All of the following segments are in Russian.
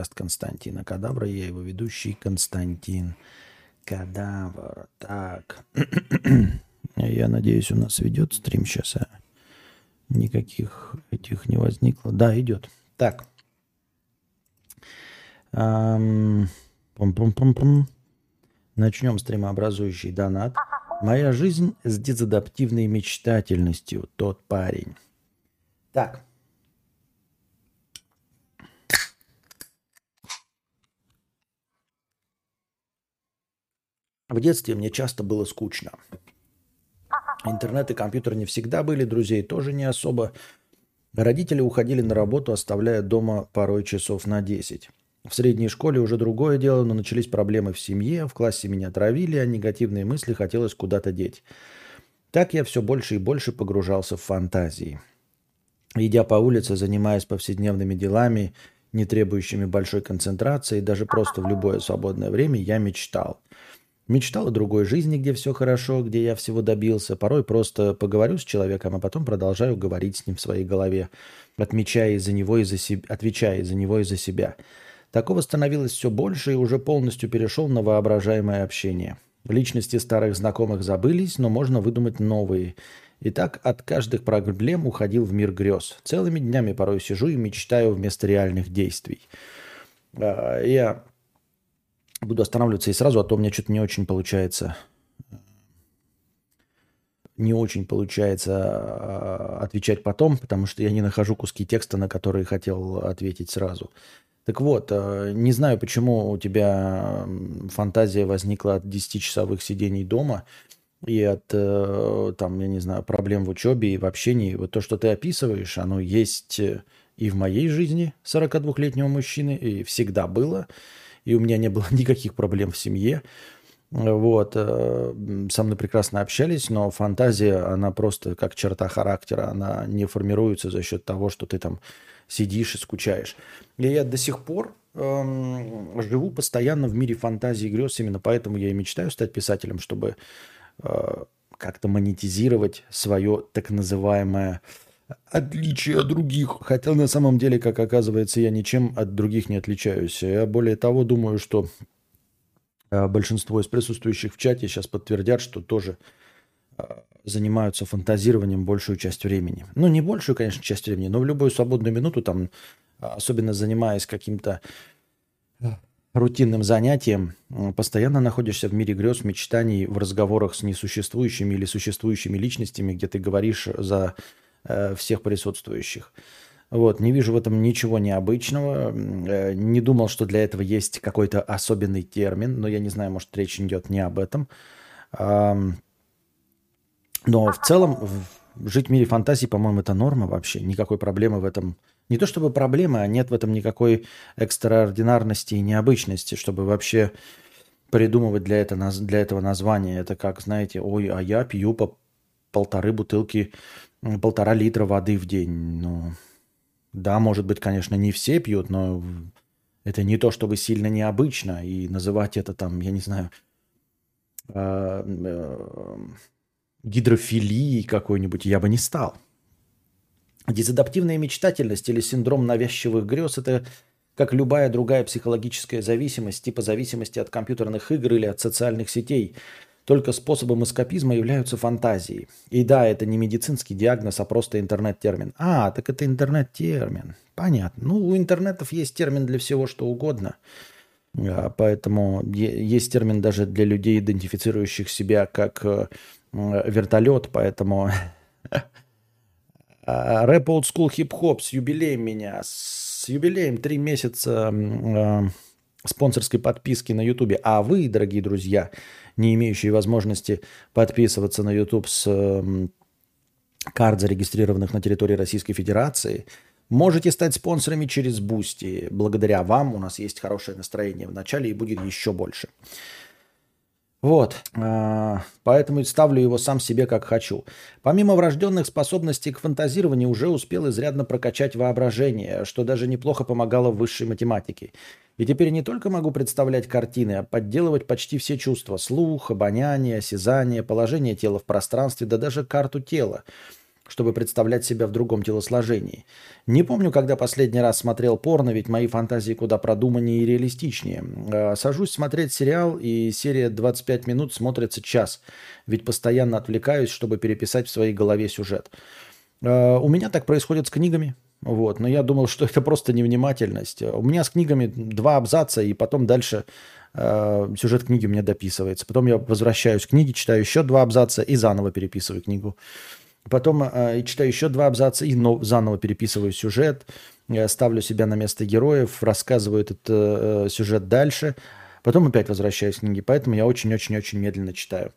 подкаст Константина Кадавра. Я его ведущий Константин Кадавр. Так. Я надеюсь, у нас ведет стрим сейчас, а никаких этих не возникло. Да, идет. Так. Пум-пум-пум-пум. Начнем стримообразующий донат. Моя жизнь с дезадаптивной мечтательностью. Тот парень. Так. В детстве мне часто было скучно. Интернет и компьютер не всегда были, друзей тоже не особо. Родители уходили на работу, оставляя дома порой часов на 10. В средней школе уже другое дело, но начались проблемы в семье, в классе меня травили, а негативные мысли хотелось куда-то деть. Так я все больше и больше погружался в фантазии. Идя по улице, занимаясь повседневными делами, не требующими большой концентрации, даже просто в любое свободное время, я мечтал – Мечтал о другой жизни, где все хорошо, где я всего добился. Порой просто поговорю с человеком, а потом продолжаю говорить с ним в своей голове, отмечая из-за него и за себя, отвечая из-за него и за себя. Такого становилось все больше и уже полностью перешел на воображаемое общение. Личности старых знакомых забылись, но можно выдумать новые. И так от каждых проблем уходил в мир грез. Целыми днями порой сижу и мечтаю вместо реальных действий. А, я буду останавливаться и сразу, а то у меня что-то не очень получается. Не очень получается а, отвечать потом, потому что я не нахожу куски текста, на которые хотел ответить сразу. Так вот, а, не знаю, почему у тебя фантазия возникла от 10-часовых сидений дома и от, э, там, я не знаю, проблем в учебе и в общении. Вот то, что ты описываешь, оно есть и в моей жизни 42-летнего мужчины, и всегда было – и у меня не было никаких проблем в семье. Вот. Э, со мной прекрасно общались, но фантазия, она просто как черта характера, она не формируется за счет того, что ты там сидишь и скучаешь. И я до сих пор эм, живу постоянно в мире фантазии и грез, именно поэтому я и мечтаю стать писателем, чтобы э, как-то монетизировать свое так называемое отличие от других. Хотя на самом деле, как оказывается, я ничем от других не отличаюсь. Я более того думаю, что э, большинство из присутствующих в чате сейчас подтвердят, что тоже э, занимаются фантазированием большую часть времени. Ну, не большую, конечно, часть времени, но в любую свободную минуту, там, особенно занимаясь каким-то рутинным занятием, постоянно находишься в мире грез, мечтаний, в разговорах с несуществующими или существующими личностями, где ты говоришь за всех присутствующих. Вот, не вижу в этом ничего необычного. Э, не думал, что для этого есть какой-то особенный термин, но я не знаю, может, речь идет не об этом. Но в целом жить в мире фантазии, по-моему, это норма вообще. Никакой проблемы в этом. Не то чтобы проблемы, а нет в этом никакой экстраординарности и необычности, чтобы вообще придумывать для, этого, для этого названия. Это как, знаете, ой, а я пью по полторы бутылки полтора литра воды в день. Ну, да, может быть, конечно, не все пьют, но это не то, чтобы сильно необычно. И называть это там, я не знаю, э, э, гидрофилией какой-нибудь я бы не стал. Дезадаптивная мечтательность или синдром навязчивых грез – это как любая другая психологическая зависимость, типа зависимости от компьютерных игр или от социальных сетей – только способом эскапизма являются фантазии. И да, это не медицинский диагноз, а просто интернет-термин. А, так это интернет-термин. Понятно. Ну, у интернетов есть термин для всего, что угодно. А, поэтому есть термин даже для людей, идентифицирующих себя как э, вертолет, поэтому а, рэп old school хип-хоп с юбилеем меня, с юбилеем три месяца э, спонсорской подписки на ютубе. А вы, дорогие друзья, не имеющие возможности подписываться на YouTube с эм, карт, зарегистрированных на территории Российской Федерации, можете стать спонсорами через Boosty. Благодаря вам у нас есть хорошее настроение в начале и будет еще больше. Вот, а, поэтому ставлю его сам себе как хочу. Помимо врожденных способностей к фантазированию, уже успел изрядно прокачать воображение, что даже неплохо помогало в высшей математике. И теперь не только могу представлять картины, а подделывать почти все чувства – слух, обоняние, осязание, положение тела в пространстве, да даже карту тела. Чтобы представлять себя в другом телосложении. Не помню, когда последний раз смотрел порно, ведь мои фантазии куда продуманнее и реалистичнее. Э, сажусь смотреть сериал, и серия 25 минут смотрится час, ведь постоянно отвлекаюсь, чтобы переписать в своей голове сюжет. Э, у меня так происходит с книгами. Вот, но я думал, что это просто невнимательность. У меня с книгами два абзаца, и потом дальше э, сюжет книги у меня дописывается. Потом я возвращаюсь к книге, читаю еще два абзаца и заново переписываю книгу. Потом э, читаю еще два абзаца и но, заново переписываю сюжет, я ставлю себя на место героев, рассказываю этот э, сюжет дальше. Потом опять возвращаюсь к книге, поэтому я очень-очень-очень медленно читаю.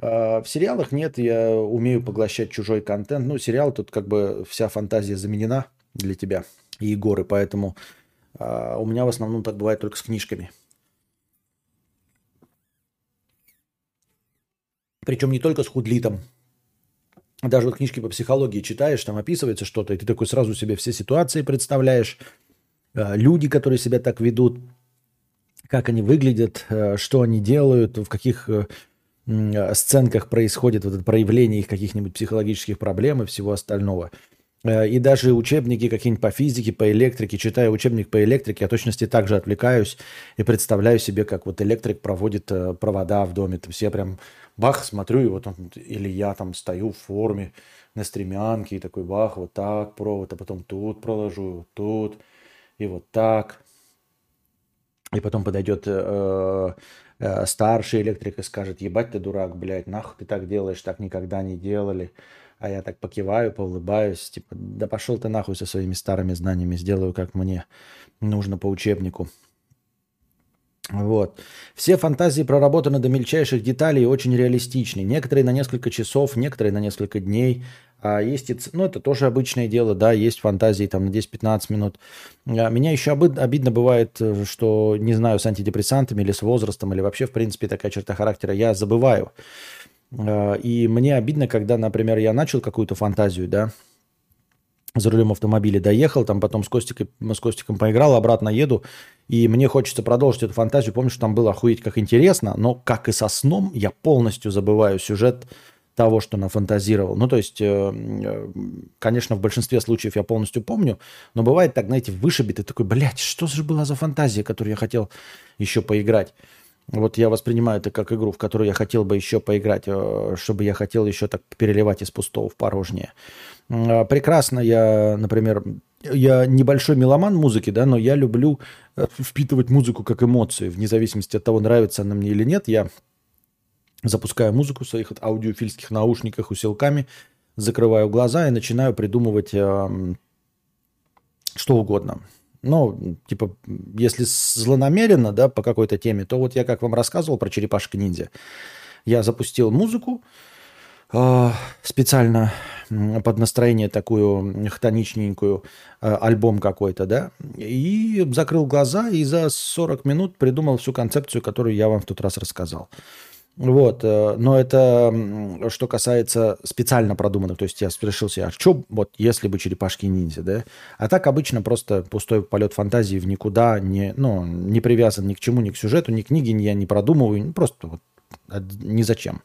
Э, в сериалах нет, я умею поглощать чужой контент. Ну, сериал тут как бы вся фантазия заменена для тебя и Егоры, поэтому э, у меня в основном так бывает только с книжками. Причем не только с худлитом, даже вот книжки по психологии читаешь, там описывается что-то, и ты такой сразу себе все ситуации представляешь, э, люди, которые себя так ведут, как они выглядят, э, что они делают, в каких э, сценках происходит вот это проявление их каких-нибудь психологических проблем и всего остального. И даже учебники какие-нибудь по физике, по электрике, читая учебник по электрике, я точности также отвлекаюсь и представляю себе, как вот электрик проводит провода в доме. Есть я прям бах, смотрю, и вот он, или я там стою в форме на стремянке, и такой бах, вот так провод, а потом тут проложу, вот тут, и вот так. И потом подойдет э, э, старший электрик и скажет, ебать ты дурак, блядь, нахуй ты так делаешь, так никогда не делали. А я так покиваю, поулыбаюсь, типа, да пошел ты нахуй со своими старыми знаниями, сделаю, как мне нужно по учебнику. Вот. Все фантазии проработаны до мельчайших деталей и очень реалистичны. Некоторые на несколько часов, некоторые на несколько дней. А есть и, ну, это тоже обычное дело, да, есть фантазии там на 10-15 минут. А меня еще обидно бывает, э, что, не знаю, с антидепрессантами или с возрастом, или вообще, в принципе, такая черта характера, я забываю. А, и мне обидно, когда, например, я начал какую-то фантазию, да, за рулем автомобиля доехал, там потом с, Костикой, с Костиком поиграл, обратно еду, и мне хочется продолжить эту фантазию. Помню, что там было охуеть как интересно, но как и со сном, я полностью забываю сюжет того, что нафантазировал. Ну, то есть, э, э, конечно, в большинстве случаев я полностью помню, но бывает так, знаете, вышибит и такой, блядь, что же была за фантазия, которую я хотел еще поиграть. Вот я воспринимаю это как игру, в которую я хотел бы еще поиграть, э, чтобы я хотел еще так переливать из пустого в порожнее. А, прекрасно я, например, я небольшой меломан музыки, да, но я люблю э, впитывать музыку как эмоции, вне зависимости от того, нравится она мне или нет. Я запускаю музыку в своих аудиофильских наушниках усилками, закрываю глаза и начинаю придумывать э, что угодно. Ну, типа, если злонамеренно, да, по какой-то теме, то вот я как вам рассказывал про черепашек ниндзя. Я запустил музыку, э, специально под настроение такую хтоничненькую э, альбом какой-то, да, и закрыл глаза и за 40 минут придумал всю концепцию, которую я вам в тот раз рассказал. Вот, э, но это что касается специально продуманных, то есть я решил себе, а что вот если бы черепашки ниндзя, да? А так обычно просто пустой полет фантазии в никуда, не, ну, не привязан ни к чему, ни к сюжету, ни к книге, ни я не продумываю, просто вот ни зачем.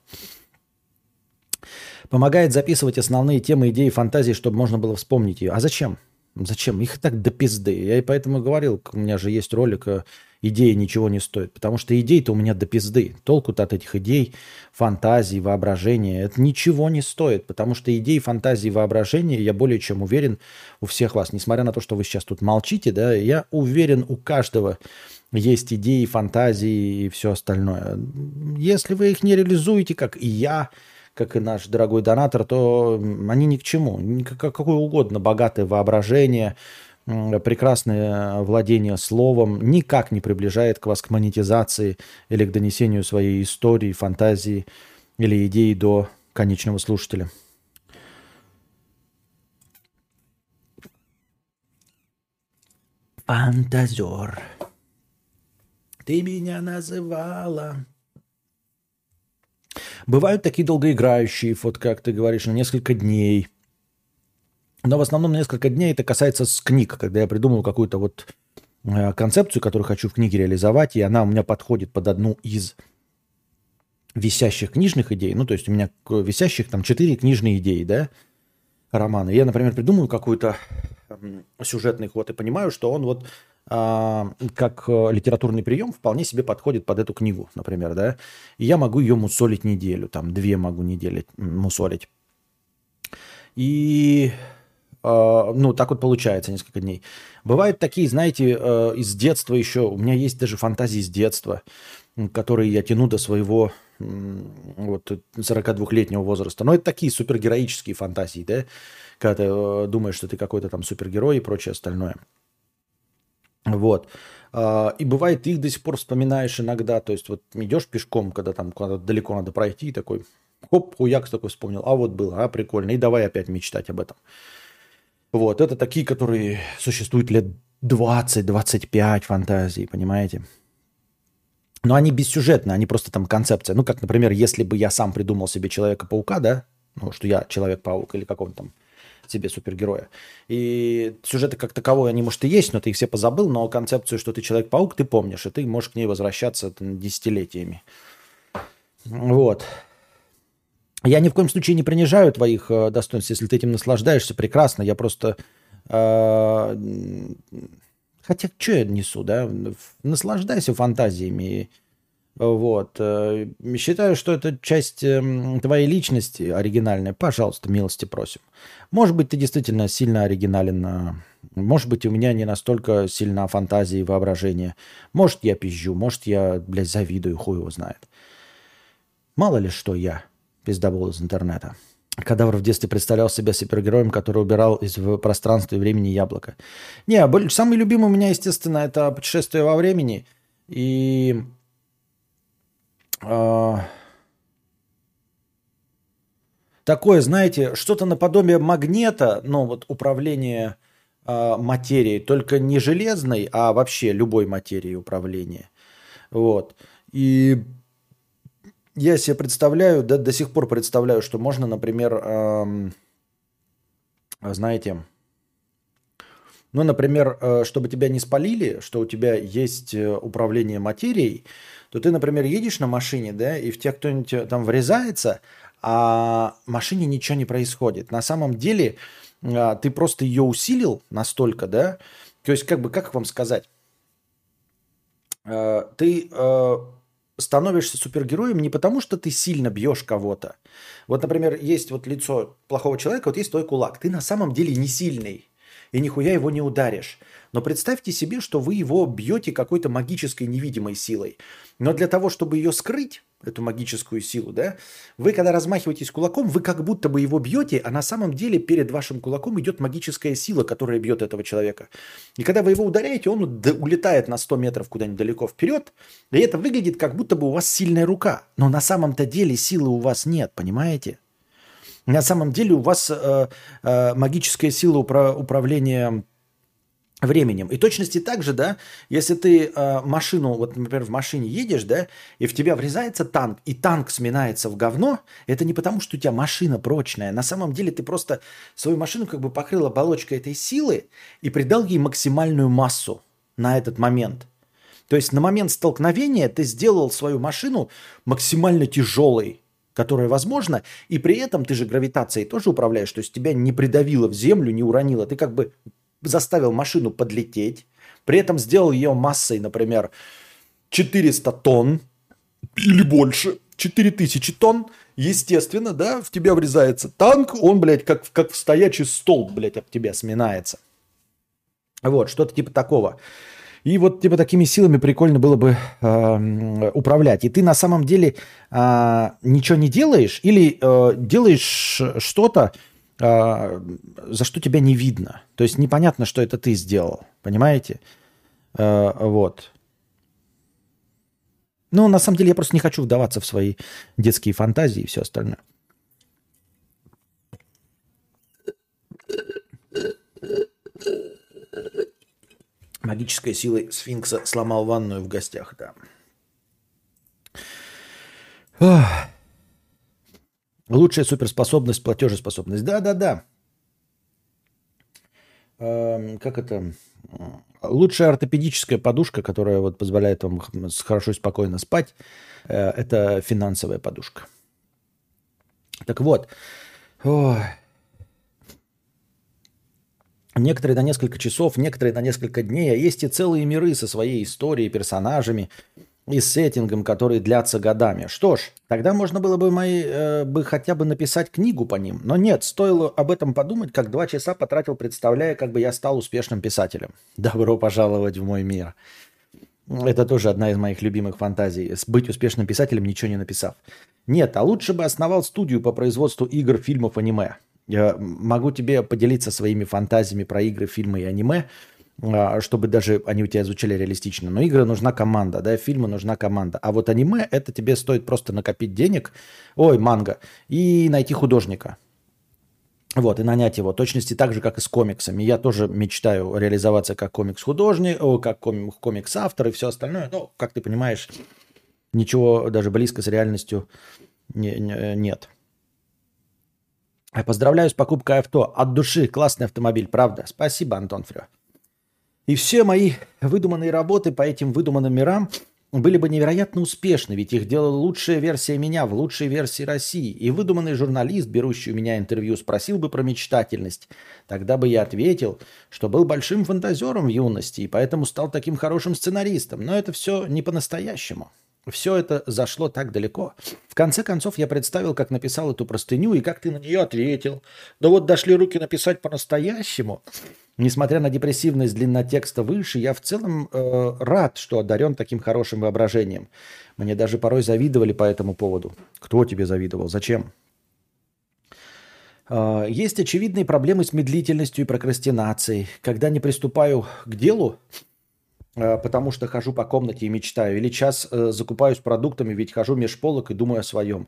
Помогает записывать основные темы, идеи, фантазии, чтобы можно было вспомнить ее. А зачем? Зачем? Их так до пизды. Я и поэтому говорил, у меня же есть ролик э, «Идеи ничего не стоят». Потому что идей-то у меня до пизды. Толку-то от этих идей, фантазий, воображения. Это ничего не стоит. Потому что идеи, фантазии, воображения, я более чем уверен у всех вас. Несмотря на то, что вы сейчас тут молчите, да, я уверен у каждого есть идеи, фантазии и все остальное. Если вы их не реализуете, как и я, как и наш дорогой донатор, то они ни к чему. Какое угодно богатое воображение, прекрасное владение словом никак не приближает к вас к монетизации или к донесению своей истории, фантазии или идеи до конечного слушателя. Фантазер. Ты меня называла Бывают такие долгоиграющие, вот как ты говоришь, на несколько дней. Но в основном на несколько дней это касается с книг, когда я придумал какую-то вот э, концепцию, которую хочу в книге реализовать, и она у меня подходит под одну из висящих книжных идей. Ну, то есть у меня висящих там четыре книжные идеи, да? романы. Я, например, придумаю какой-то сюжетный ход и понимаю, что он вот как э, литературный прием вполне себе подходит под эту книгу, например, да. И я могу ее мусолить неделю, там две могу недели мусолить. И а, ну, так вот получается несколько дней. Бывают такие, знаете, э, из детства еще, у меня есть даже фантазии из детства, которые я тяну до своего вот 42-летнего возраста. Но это такие супергероические фантазии, да, когда ты э, думаешь, что ты какой-то там супергерой и прочее остальное. Вот. А, и бывает, ты их до сих пор вспоминаешь иногда. То есть вот идешь пешком, когда там куда-то далеко надо пройти, такой, хоп, хуяк такой вспомнил. А вот было, а прикольно. И давай опять мечтать об этом. Вот, это такие, которые существуют лет 20-25 фантазий, понимаете? Но они бессюжетные, они просто там концепция. Ну, как, например, если бы я сам придумал себе Человека-паука, да, ну, что я Человек-паук или какого-то там себе супергероя. И сюжеты как таковой, они, может, и есть, но ты их все позабыл, но концепцию, что ты Человек-паук, ты помнишь, и ты можешь к ней возвращаться десятилетиями. Вот. Я ни в коем случае не принижаю твоих э, достоинств, если ты этим наслаждаешься, прекрасно. Я просто... Э, хотя, что я несу, да? Наслаждайся фантазиями. Вот. Э, считаю, что это часть эм, твоей личности оригинальная. Пожалуйста, милости просим. Может быть, ты действительно сильно оригинален. Э, может быть, у меня не настолько сильна фантазия и воображение. Может, я пизжу, может, я, блядь, завидую, хуй его знает. Мало ли что я, пиздобол из интернета. Кадавр в детстве представлял себя супергероем, который убирал из пространства и времени яблоко. Не, самый любимый у меня, естественно, это путешествие во времени. И а, такое, знаете, что-то наподобие магнета, ну вот управление э, материей, только не железной, а вообще любой материей управления. Вот. И я себе представляю, да, до сих пор представляю, что можно, например, э, знаете, ну, например, э, чтобы тебя не спалили, что у тебя есть э, управление материей, то ты, например, едешь на машине, да, и в тебя кто-нибудь э, там врезается, а машине ничего не происходит. На самом деле ты просто ее усилил настолько, да, то есть как бы, как вам сказать, ты становишься супергероем не потому, что ты сильно бьешь кого-то. Вот, например, есть вот лицо плохого человека, вот есть твой кулак. Ты на самом деле не сильный и нихуя его не ударишь. Но представьте себе, что вы его бьете какой-то магической невидимой силой. Но для того, чтобы ее скрыть, эту магическую силу, да, вы когда размахиваетесь кулаком, вы как будто бы его бьете, а на самом деле перед вашим кулаком идет магическая сила, которая бьет этого человека. И когда вы его ударяете, он улетает на 100 метров куда-нибудь далеко вперед, и это выглядит как будто бы у вас сильная рука. Но на самом-то деле силы у вас нет, понимаете? На самом деле у вас э, э, магическая сила упра- управления временем. И точности так же, да, если ты э, машину, вот, например, в машине едешь, да, и в тебя врезается танк, и танк сминается в говно, это не потому, что у тебя машина прочная. На самом деле ты просто свою машину как бы покрыл оболочкой этой силы и придал ей максимальную массу на этот момент. То есть на момент столкновения ты сделал свою машину максимально тяжелой, которое возможно, и при этом ты же гравитацией тоже управляешь, то есть тебя не придавило в землю, не уронило, ты как бы заставил машину подлететь, при этом сделал ее массой, например, 400 тонн или больше, 4000 тонн, естественно, да, в тебя врезается танк, он, блядь, как, как в стоячий столб, блядь, об тебя сминается. Вот, что-то типа такого. И вот типа такими силами прикольно было бы э, управлять. И ты на самом деле э, ничего не делаешь или э, делаешь что-то, э, за что тебя не видно. То есть непонятно, что это ты сделал. Понимаете? Э, вот. Ну, на самом деле, я просто не хочу вдаваться в свои детские фантазии и все остальное. Магической силой сфинкса сломал ванную в гостях, да. Ох. Лучшая суперспособность, платежеспособность. Да-да-да. Эм, как это? Лучшая ортопедическая подушка, которая вот позволяет вам хорошо и спокойно спать, э, это финансовая подушка. Так вот. Ой. Некоторые на несколько часов, некоторые на несколько дней, а есть и целые миры со своей историей, персонажами и сеттингом, которые длятся годами. Что ж, тогда можно было бы, мои, э, бы хотя бы написать книгу по ним. Но нет, стоило об этом подумать, как два часа потратил, представляя, как бы я стал успешным писателем. Добро пожаловать в мой мир. Это тоже одна из моих любимых фантазий. Быть успешным писателем, ничего не написав. Нет, а лучше бы основал студию по производству игр, фильмов, аниме. Могу тебе поделиться своими фантазиями про игры, фильмы и аниме, а, чтобы даже они у тебя звучали реалистично. Но игры нужна команда, да, фильмы нужна команда. А вот аниме, это тебе стоит просто накопить денег, ой, манго, и найти художника. Вот, и нанять его. Точности так же, как и с комиксами. Я тоже мечтаю реализоваться как комикс-художник, как комикс-автор и все остальное. Но, как ты понимаешь, ничего даже близко с реальностью не, не, нет. Поздравляю с покупкой авто. От души. Классный автомобиль, правда. Спасибо, Антон Фрё. И все мои выдуманные работы по этим выдуманным мирам были бы невероятно успешны, ведь их делала лучшая версия меня в лучшей версии России. И выдуманный журналист, берущий у меня интервью, спросил бы про мечтательность. Тогда бы я ответил, что был большим фантазером в юности и поэтому стал таким хорошим сценаристом. Но это все не по-настоящему. Все это зашло так далеко. В конце концов, я представил, как написал эту простыню и как ты на нее ответил. Да вот дошли руки написать по-настоящему. Несмотря на депрессивность длина текста выше, я в целом э, рад, что одарен таким хорошим воображением. Мне даже порой завидовали по этому поводу. Кто тебе завидовал? Зачем? Э, есть очевидные проблемы с медлительностью и прокрастинацией. Когда не приступаю к делу, потому что хожу по комнате и мечтаю. Или час э, закупаюсь продуктами, ведь хожу меж полок и думаю о своем.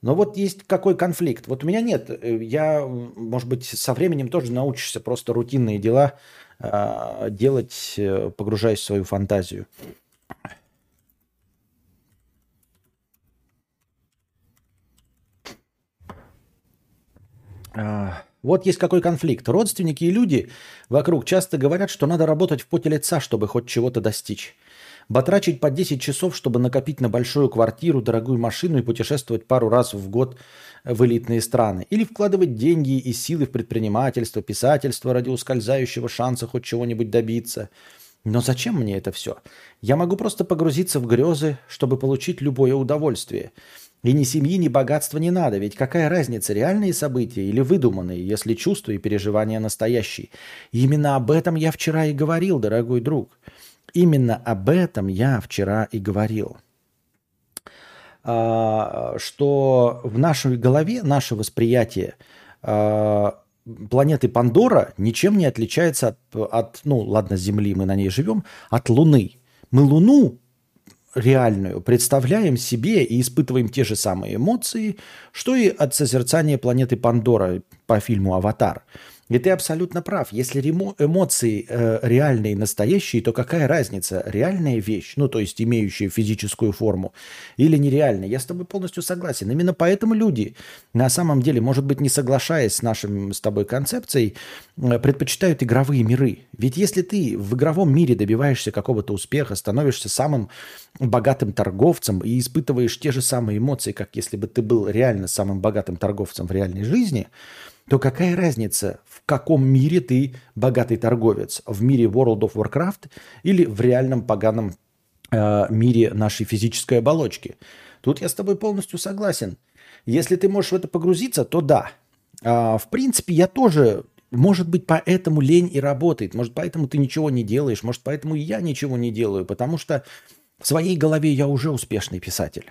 Но вот есть какой конфликт. Вот у меня нет. Э, я, может быть, со временем тоже научишься просто рутинные дела делать, погружаясь в свою фантазию. Uh... Вот есть какой конфликт. Родственники и люди вокруг часто говорят, что надо работать в поте лица, чтобы хоть чего-то достичь. Батрачить по 10 часов, чтобы накопить на большую квартиру, дорогую машину и путешествовать пару раз в год в элитные страны. Или вкладывать деньги и силы в предпринимательство, писательство ради ускользающего шанса хоть чего-нибудь добиться. Но зачем мне это все? Я могу просто погрузиться в грезы, чтобы получить любое удовольствие – и ни семьи, ни богатства не надо, ведь какая разница, реальные события или выдуманные, если чувства и переживания настоящие. Именно об этом я вчера и говорил, дорогой друг. Именно об этом я вчера и говорил. А, что в нашей голове наше восприятие а, планеты Пандора ничем не отличается от, от, ну ладно, Земли, мы на ней живем, от Луны. Мы Луну реальную представляем себе и испытываем те же самые эмоции, что и от созерцания планеты Пандора по фильму «Аватар». И ты абсолютно прав. Если эмоции э, реальные, настоящие, то какая разница? Реальная вещь, ну то есть имеющая физическую форму, или нереальная? Я с тобой полностью согласен. Именно поэтому люди, на самом деле, может быть, не соглашаясь с нашим с тобой концепцией, э, предпочитают игровые миры. Ведь если ты в игровом мире добиваешься какого-то успеха, становишься самым богатым торговцем и испытываешь те же самые эмоции, как если бы ты был реально самым богатым торговцем в реальной жизни – то какая разница, в каком мире ты богатый торговец? В мире World of Warcraft или в реальном поганом э, мире нашей физической оболочки? Тут я с тобой полностью согласен. Если ты можешь в это погрузиться, то да. А, в принципе, я тоже, может быть, поэтому лень и работает, может, поэтому ты ничего не делаешь, может, поэтому и я ничего не делаю, потому что в своей голове я уже успешный писатель.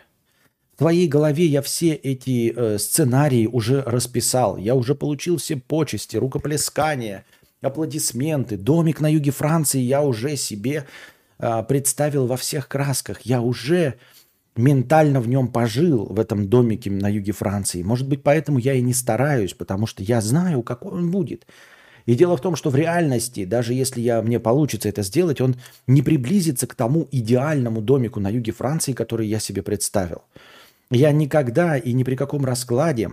Твоей голове я все эти э, сценарии уже расписал. Я уже получил все почести, рукоплескания, аплодисменты. Домик на юге Франции я уже себе э, представил во всех красках. Я уже ментально в нем пожил, в этом домике на юге Франции. Может быть, поэтому я и не стараюсь, потому что я знаю, какой он будет. И дело в том, что в реальности, даже если я, мне получится это сделать, он не приблизится к тому идеальному домику на юге Франции, который я себе представил. Я никогда и ни при каком раскладе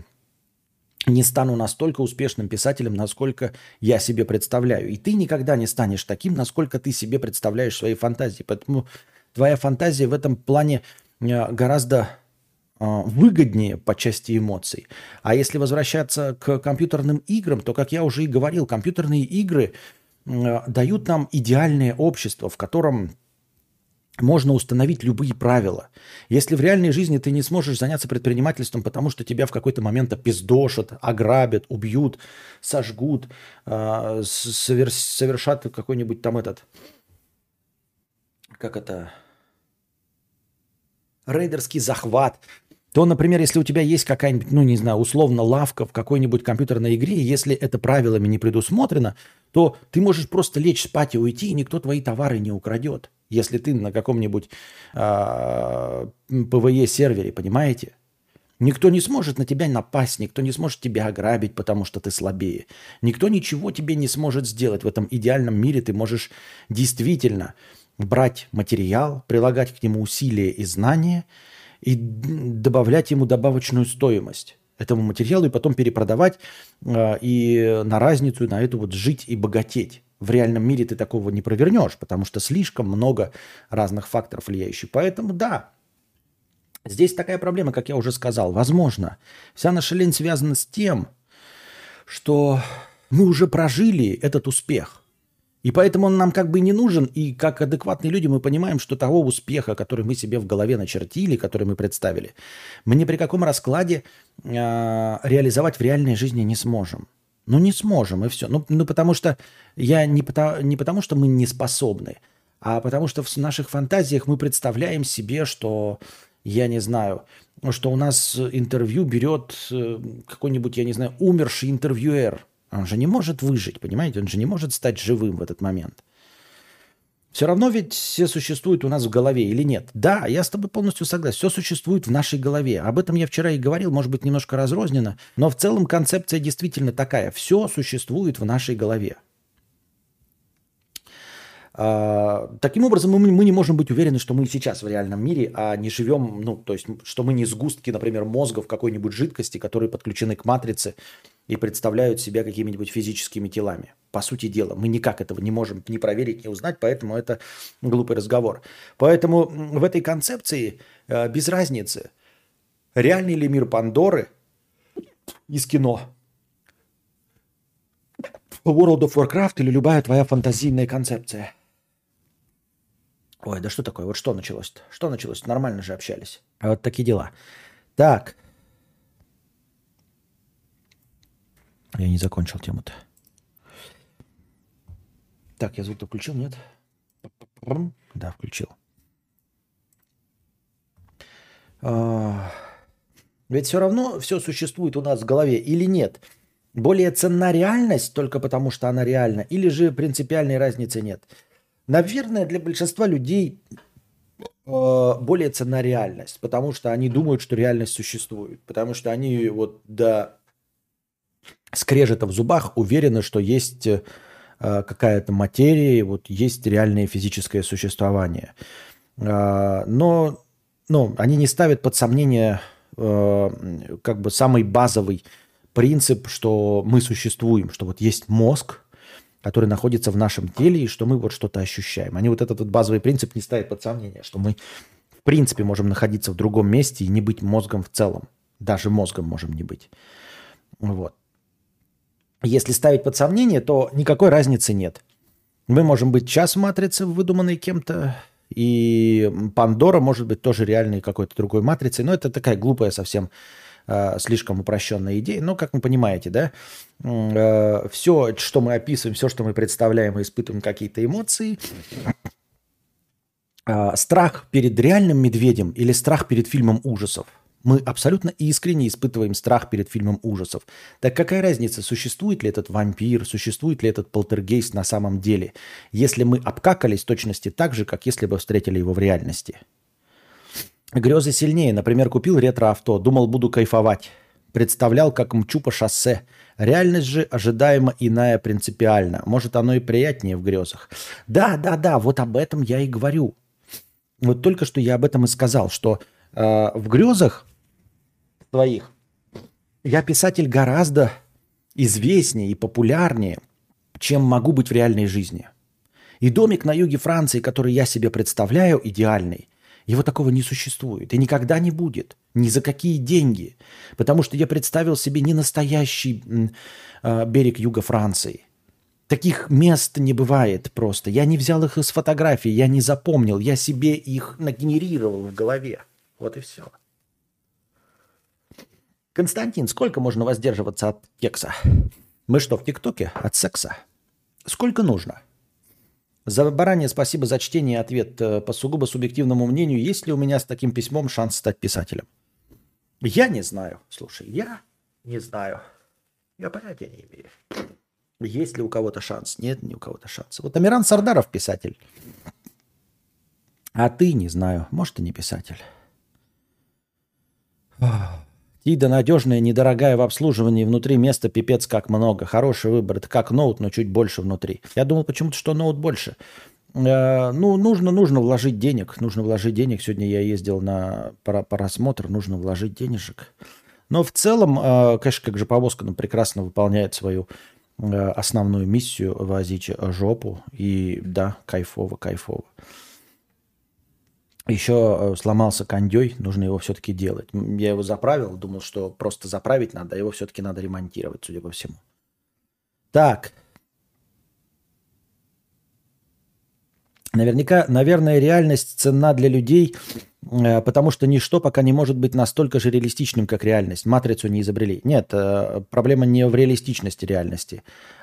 не стану настолько успешным писателем, насколько я себе представляю. И ты никогда не станешь таким, насколько ты себе представляешь свои фантазии. Поэтому твоя фантазия в этом плане э, гораздо выгоднее по части эмоций. А если возвращаться к компьютерным играм, то, как я уже и говорил, компьютерные игры дают нам идеальное общество, в котором можно установить любые правила. Если в реальной жизни ты не сможешь заняться предпринимательством, потому что тебя в какой-то момент опиздошат, ограбят, убьют, сожгут, э, совершат какой-нибудь там этот, как это, рейдерский захват, то, например, если у тебя есть какая-нибудь, ну, не знаю, условно лавка в какой-нибудь компьютерной игре, если это правилами не предусмотрено, то ты можешь просто лечь спать и уйти, и никто твои товары не украдет если ты на каком-нибудь э, PvE -сервере, понимаете? Никто не сможет на тебя напасть, никто не сможет тебя ограбить, потому что ты слабее. Никто ничего тебе не сможет сделать. В этом идеальном мире ты можешь действительно брать материал, прилагать к нему усилия и знания и добавлять ему добавочную стоимость этому материалу и потом перепродавать э, и на разницу, на эту вот жить и богатеть. В реальном мире ты такого не провернешь, потому что слишком много разных факторов влияющих. Поэтому да, здесь такая проблема, как я уже сказал. Возможно, вся наша лень связана с тем, что мы уже прожили этот успех. И поэтому он нам как бы не нужен, и как адекватные люди мы понимаем, что того успеха, который мы себе в голове начертили, который мы представили, мы ни при каком раскладе э, реализовать в реальной жизни не сможем. Ну, не сможем, и все. Ну, ну потому что я не, потому, не потому, что мы не способны, а потому что в наших фантазиях мы представляем себе, что, я не знаю, что у нас интервью берет э, какой-нибудь, я не знаю, умерший интервьюер. Он же не может выжить, понимаете? Он же не может стать живым в этот момент. Все равно ведь все существует у нас в голове или нет? Да, я с тобой полностью согласен. Все существует в нашей голове. Об этом я вчера и говорил, может быть, немножко разрозненно, но в целом концепция действительно такая. Все существует в нашей голове. А, таким образом, мы не можем быть уверены, что мы сейчас в реальном мире, а не живем, ну, то есть, что мы не сгустки, например, мозга в какой-нибудь жидкости, которые подключены к матрице и представляют себя какими-нибудь физическими телами. По сути дела, мы никак этого не можем ни проверить, ни узнать, поэтому это глупый разговор. Поэтому в этой концепции э, без разницы, реальный ли мир Пандоры из кино, World of Warcraft или любая твоя фантазийная концепция – Ой, да что такое? Вот что началось-то? Что началось? Нормально же общались. А вот такие дела. Так. Я не закончил тему-то. Так, я звук-то включил, нет? Да, включил. А, ведь все равно все существует у нас в голове или нет? Более ценна реальность только потому, что она реальна, или же принципиальной разницы нет? Наверное, для большинства людей э, более ценна реальность, потому что они думают, что реальность существует, потому что они вот до скрежета в зубах уверены, что есть э, какая-то материя, вот есть реальное физическое существование. Э, но ну, они не ставят под сомнение как бы самый базовый принцип, что мы существуем, что вот есть мозг, который находится в нашем теле, и что мы вот что-то ощущаем. Они вот этот вот базовый принцип не ставят под сомнение, что мы в принципе можем находиться в другом месте и не быть мозгом в целом. Даже мозгом можем не быть. Вот. Если ставить под сомнение, то никакой разницы нет. Мы можем быть час в матрице, выдуманной кем-то, и Пандора может быть тоже реальной какой-то другой матрицей, но это такая глупая совсем э, слишком упрощенная идея. Но, как вы понимаете, да, э, все, что мы описываем, все, что мы представляем и испытываем какие-то эмоции, э, страх перед реальным медведем или страх перед фильмом ужасов. Мы абсолютно искренне испытываем страх перед фильмом ужасов. Так какая разница, существует ли этот вампир, существует ли этот полтергейст на самом деле, если мы обкакались точности так же, как если бы встретили его в реальности? Грезы сильнее. Например, купил ретро-авто, думал, буду кайфовать. Представлял, как мчу по шоссе. Реальность же ожидаемо иная принципиально. Может, оно и приятнее в грезах. Да, да, да, вот об этом я и говорю. Вот только что я об этом и сказал, что э, в грезах твоих я писатель гораздо известнее и популярнее, чем могу быть в реальной жизни. И домик на юге Франции, который я себе представляю, идеальный, Его такого не существует и никогда не будет. Ни за какие деньги. Потому что я представил себе не настоящий э, берег юга Франции. Таких мест не бывает просто. Я не взял их из фотографий, я не запомнил, я себе их нагенерировал в голове. Вот и все. Константин, сколько можно воздерживаться от кекса? Мы что, в ТикТоке? От секса? Сколько нужно? За баранье спасибо за чтение и ответ. Э, по сугубо субъективному мнению, есть ли у меня с таким письмом шанс стать писателем? Я не знаю. Слушай, я не знаю. Я понятия не имею. Есть ли у кого-то шанс? Нет, ни у кого-то шанс. Вот Амиран Сардаров писатель. А ты, не знаю, может, и не писатель. Тида надежная, недорогая в обслуживании, внутри места пипец как много. Хороший выбор. Это как ноут, но чуть больше внутри. Я думал почему-то, что ноут больше. Э, ну, нужно, нужно вложить денег. Нужно вложить денег. Сегодня я ездил на просмотр, нужно вложить денежек. Но в целом, э, конечно, как же повозка ну, прекрасно выполняет свою э, основную миссию возить жопу. И да, кайфово, кайфово. Еще э, сломался кондей, нужно его все-таки делать. Я его заправил, думал, что просто заправить надо, а его все-таки надо ремонтировать, судя по всему. Так. Наверняка, наверное, реальность ценна для людей, э, потому что ничто пока не может быть настолько же реалистичным, как реальность. Матрицу не изобрели. Нет, э, проблема не в реалистичности реальности,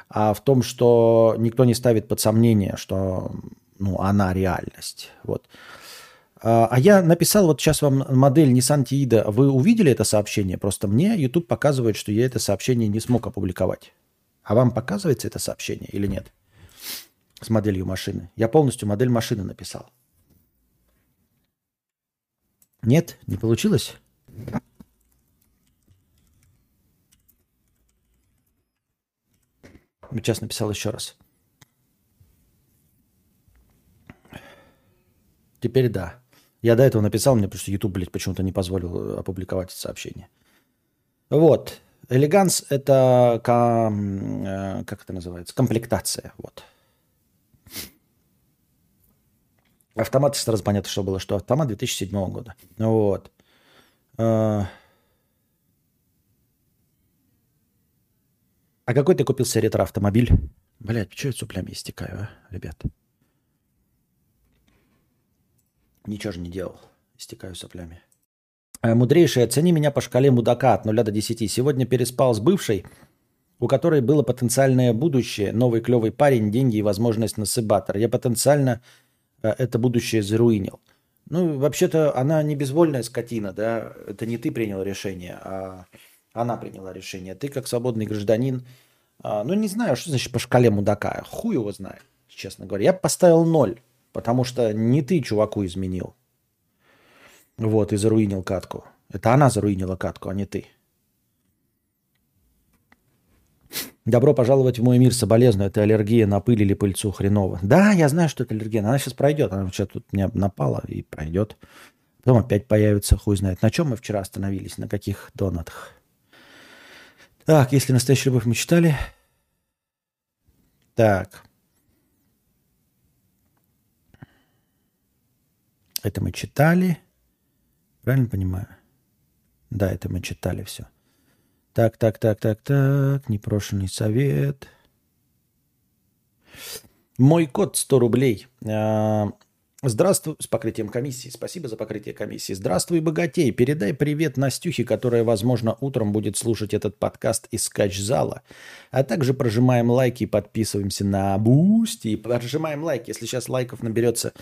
а в том, что никто не ставит под сомнение, что ну, она реальность. Вот. А, а я написал вот сейчас вам модель Nissan Tiida. Вы увидели это сообщение? Просто мне YouTube показывает, что я это сообщение не смог опубликовать. А вам показывается это сообщение или нет? С моделью машины. Я полностью модель машины написал. Нет, не получилось? Сейчас написал еще раз. Теперь да. Я до этого написал, мне что YouTube, блядь, почему-то не позволил э, опубликовать это сообщение. Вот. Элеганс – это, э, как это называется, комплектация. Вот. Автомат, сразу понятно, что было, что автомат 2007 года. Вот. Э, а какой ты купил себе ретро-автомобиль? Блядь, что я соплями истекаю, а, ребят? Ничего же не делал. Истекаю соплями. Э, мудрейший, оцени меня по шкале мудака от 0 до 10. Сегодня переспал с бывшей, у которой было потенциальное будущее, новый клевый парень, деньги и возможность на сыбатор. Я потенциально э, это будущее заруинил. Ну, вообще-то она не безвольная скотина, да, это не ты принял решение, а она приняла решение. Ты как свободный гражданин, а, ну, не знаю, что значит по шкале мудака, хуй его знает, честно говоря. Я поставил ноль. Потому что не ты чуваку изменил. Вот, и заруинил катку. Это она заруинила катку, а не ты. Добро пожаловать в мой мир, соболезную. Это аллергия на пыль или пыльцу хреново. Да, я знаю, что это аллергия. Она сейчас пройдет. Она сейчас тут меня напала и пройдет. Потом опять появится, хуй знает. На чем мы вчера остановились? На каких донатах? Так, если настоящую любовь мы читали. Так. Это мы читали. Правильно понимаю? Да, это мы читали все. Так, так, так, так, так. Непрошенный совет. Мой код 100 рублей. А, здравствуй, с покрытием комиссии. Спасибо за покрытие комиссии. Здравствуй, богатей. Передай привет Настюхе, которая, возможно, утром будет слушать этот подкаст из кач-зала. А также прожимаем лайки и подписываемся на Boosty. Прожимаем лайки. Если сейчас лайков наберется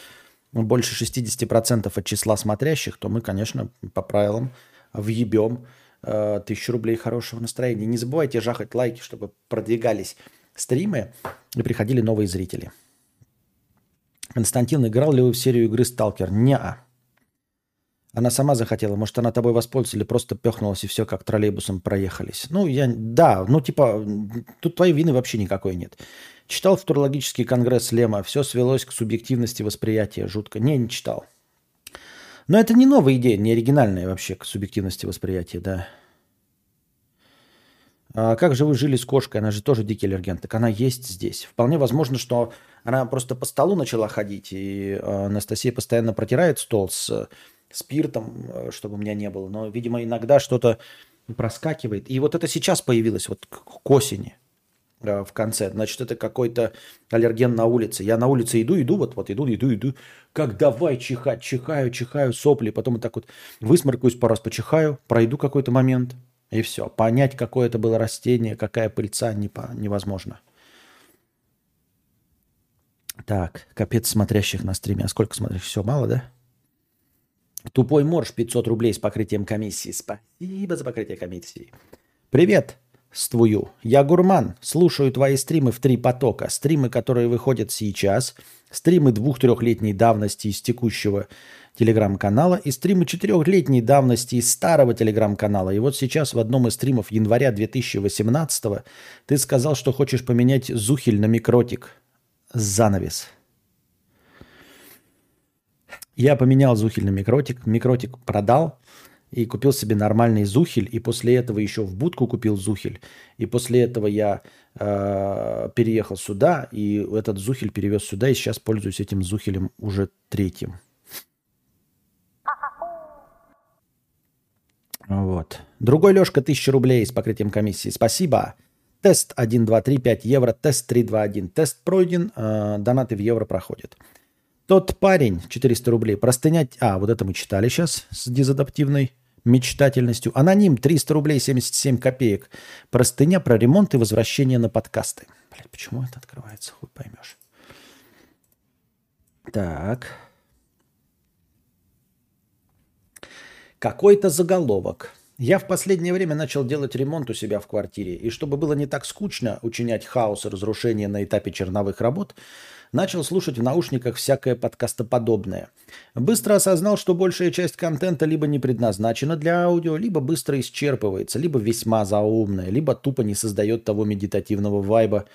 больше 60% от числа смотрящих, то мы, конечно, по правилам въебем э, тысячу рублей хорошего настроения. Не забывайте жахать лайки, чтобы продвигались стримы и приходили новые зрители. Константин, играл ли вы в серию игры «Сталкер»? Неа. Она сама захотела. Может, она тобой воспользовалась или просто пехнулась и все, как троллейбусом проехались. Ну, я... Да, ну, типа, тут твоей вины вообще никакой нет. Читал футурологический конгресс Лема. Все свелось к субъективности восприятия. Жутко. Не, не читал. Но это не новая идея, не оригинальная вообще к субъективности восприятия, да. А как же вы жили с кошкой? Она же тоже дикий аллерген. Так она есть здесь. Вполне возможно, что она просто по столу начала ходить, и а, Анастасия постоянно протирает стол с спиртом, э, чтобы у меня не было. Но, видимо, иногда что-то проскакивает. И вот это сейчас появилось, вот к осени э, в конце. Значит, это какой-то аллерген на улице. Я на улице иду, иду, вот, вот иду, иду, иду. Как давай чихать, чихаю, чихаю, сопли. Потом вот так вот высморкаюсь, пару раз почихаю, пройду какой-то момент, и все. Понять, какое это было растение, какая пыльца, не по, невозможно. Так, капец смотрящих на стриме. А сколько смотрящих? Все, мало, да? Тупой морж 500 рублей с покрытием комиссии. Спасибо за покрытие комиссии. Привет, ствую. Я гурман. Слушаю твои стримы в три потока. Стримы, которые выходят сейчас. Стримы двух-трехлетней давности из текущего телеграм-канала. И стримы четырехлетней давности из старого телеграм-канала. И вот сейчас в одном из стримов января 2018 ты сказал, что хочешь поменять Зухель на микротик. Занавес. Я поменял зухель на микротик, микротик продал и купил себе нормальный зухель, и после этого еще в будку купил зухель, и после этого я э, переехал сюда, и этот зухель перевез сюда, и сейчас пользуюсь этим зухелем уже третьим. Вот. Другой Лешка, 1000 рублей с покрытием комиссии. Спасибо. Тест 1, 2, 3, 5 евро. Тест 3, 2, 1. Тест пройден. Э, донаты в евро проходят. Тот парень, 400 рублей, простыня... А, вот это мы читали сейчас с дезадаптивной мечтательностью. Аноним, 300 рублей 77 копеек. Простыня про ремонт и возвращение на подкасты. Блять, почему это открывается, хуй поймешь. Так. Какой-то заголовок. Я в последнее время начал делать ремонт у себя в квартире, и чтобы было не так скучно учинять хаос и разрушение на этапе черновых работ, Начал слушать в наушниках всякое подкастоподобное. Быстро осознал, что большая часть контента либо не предназначена для аудио, либо быстро исчерпывается, либо весьма заумная, либо тупо не создает того медитативного вайба,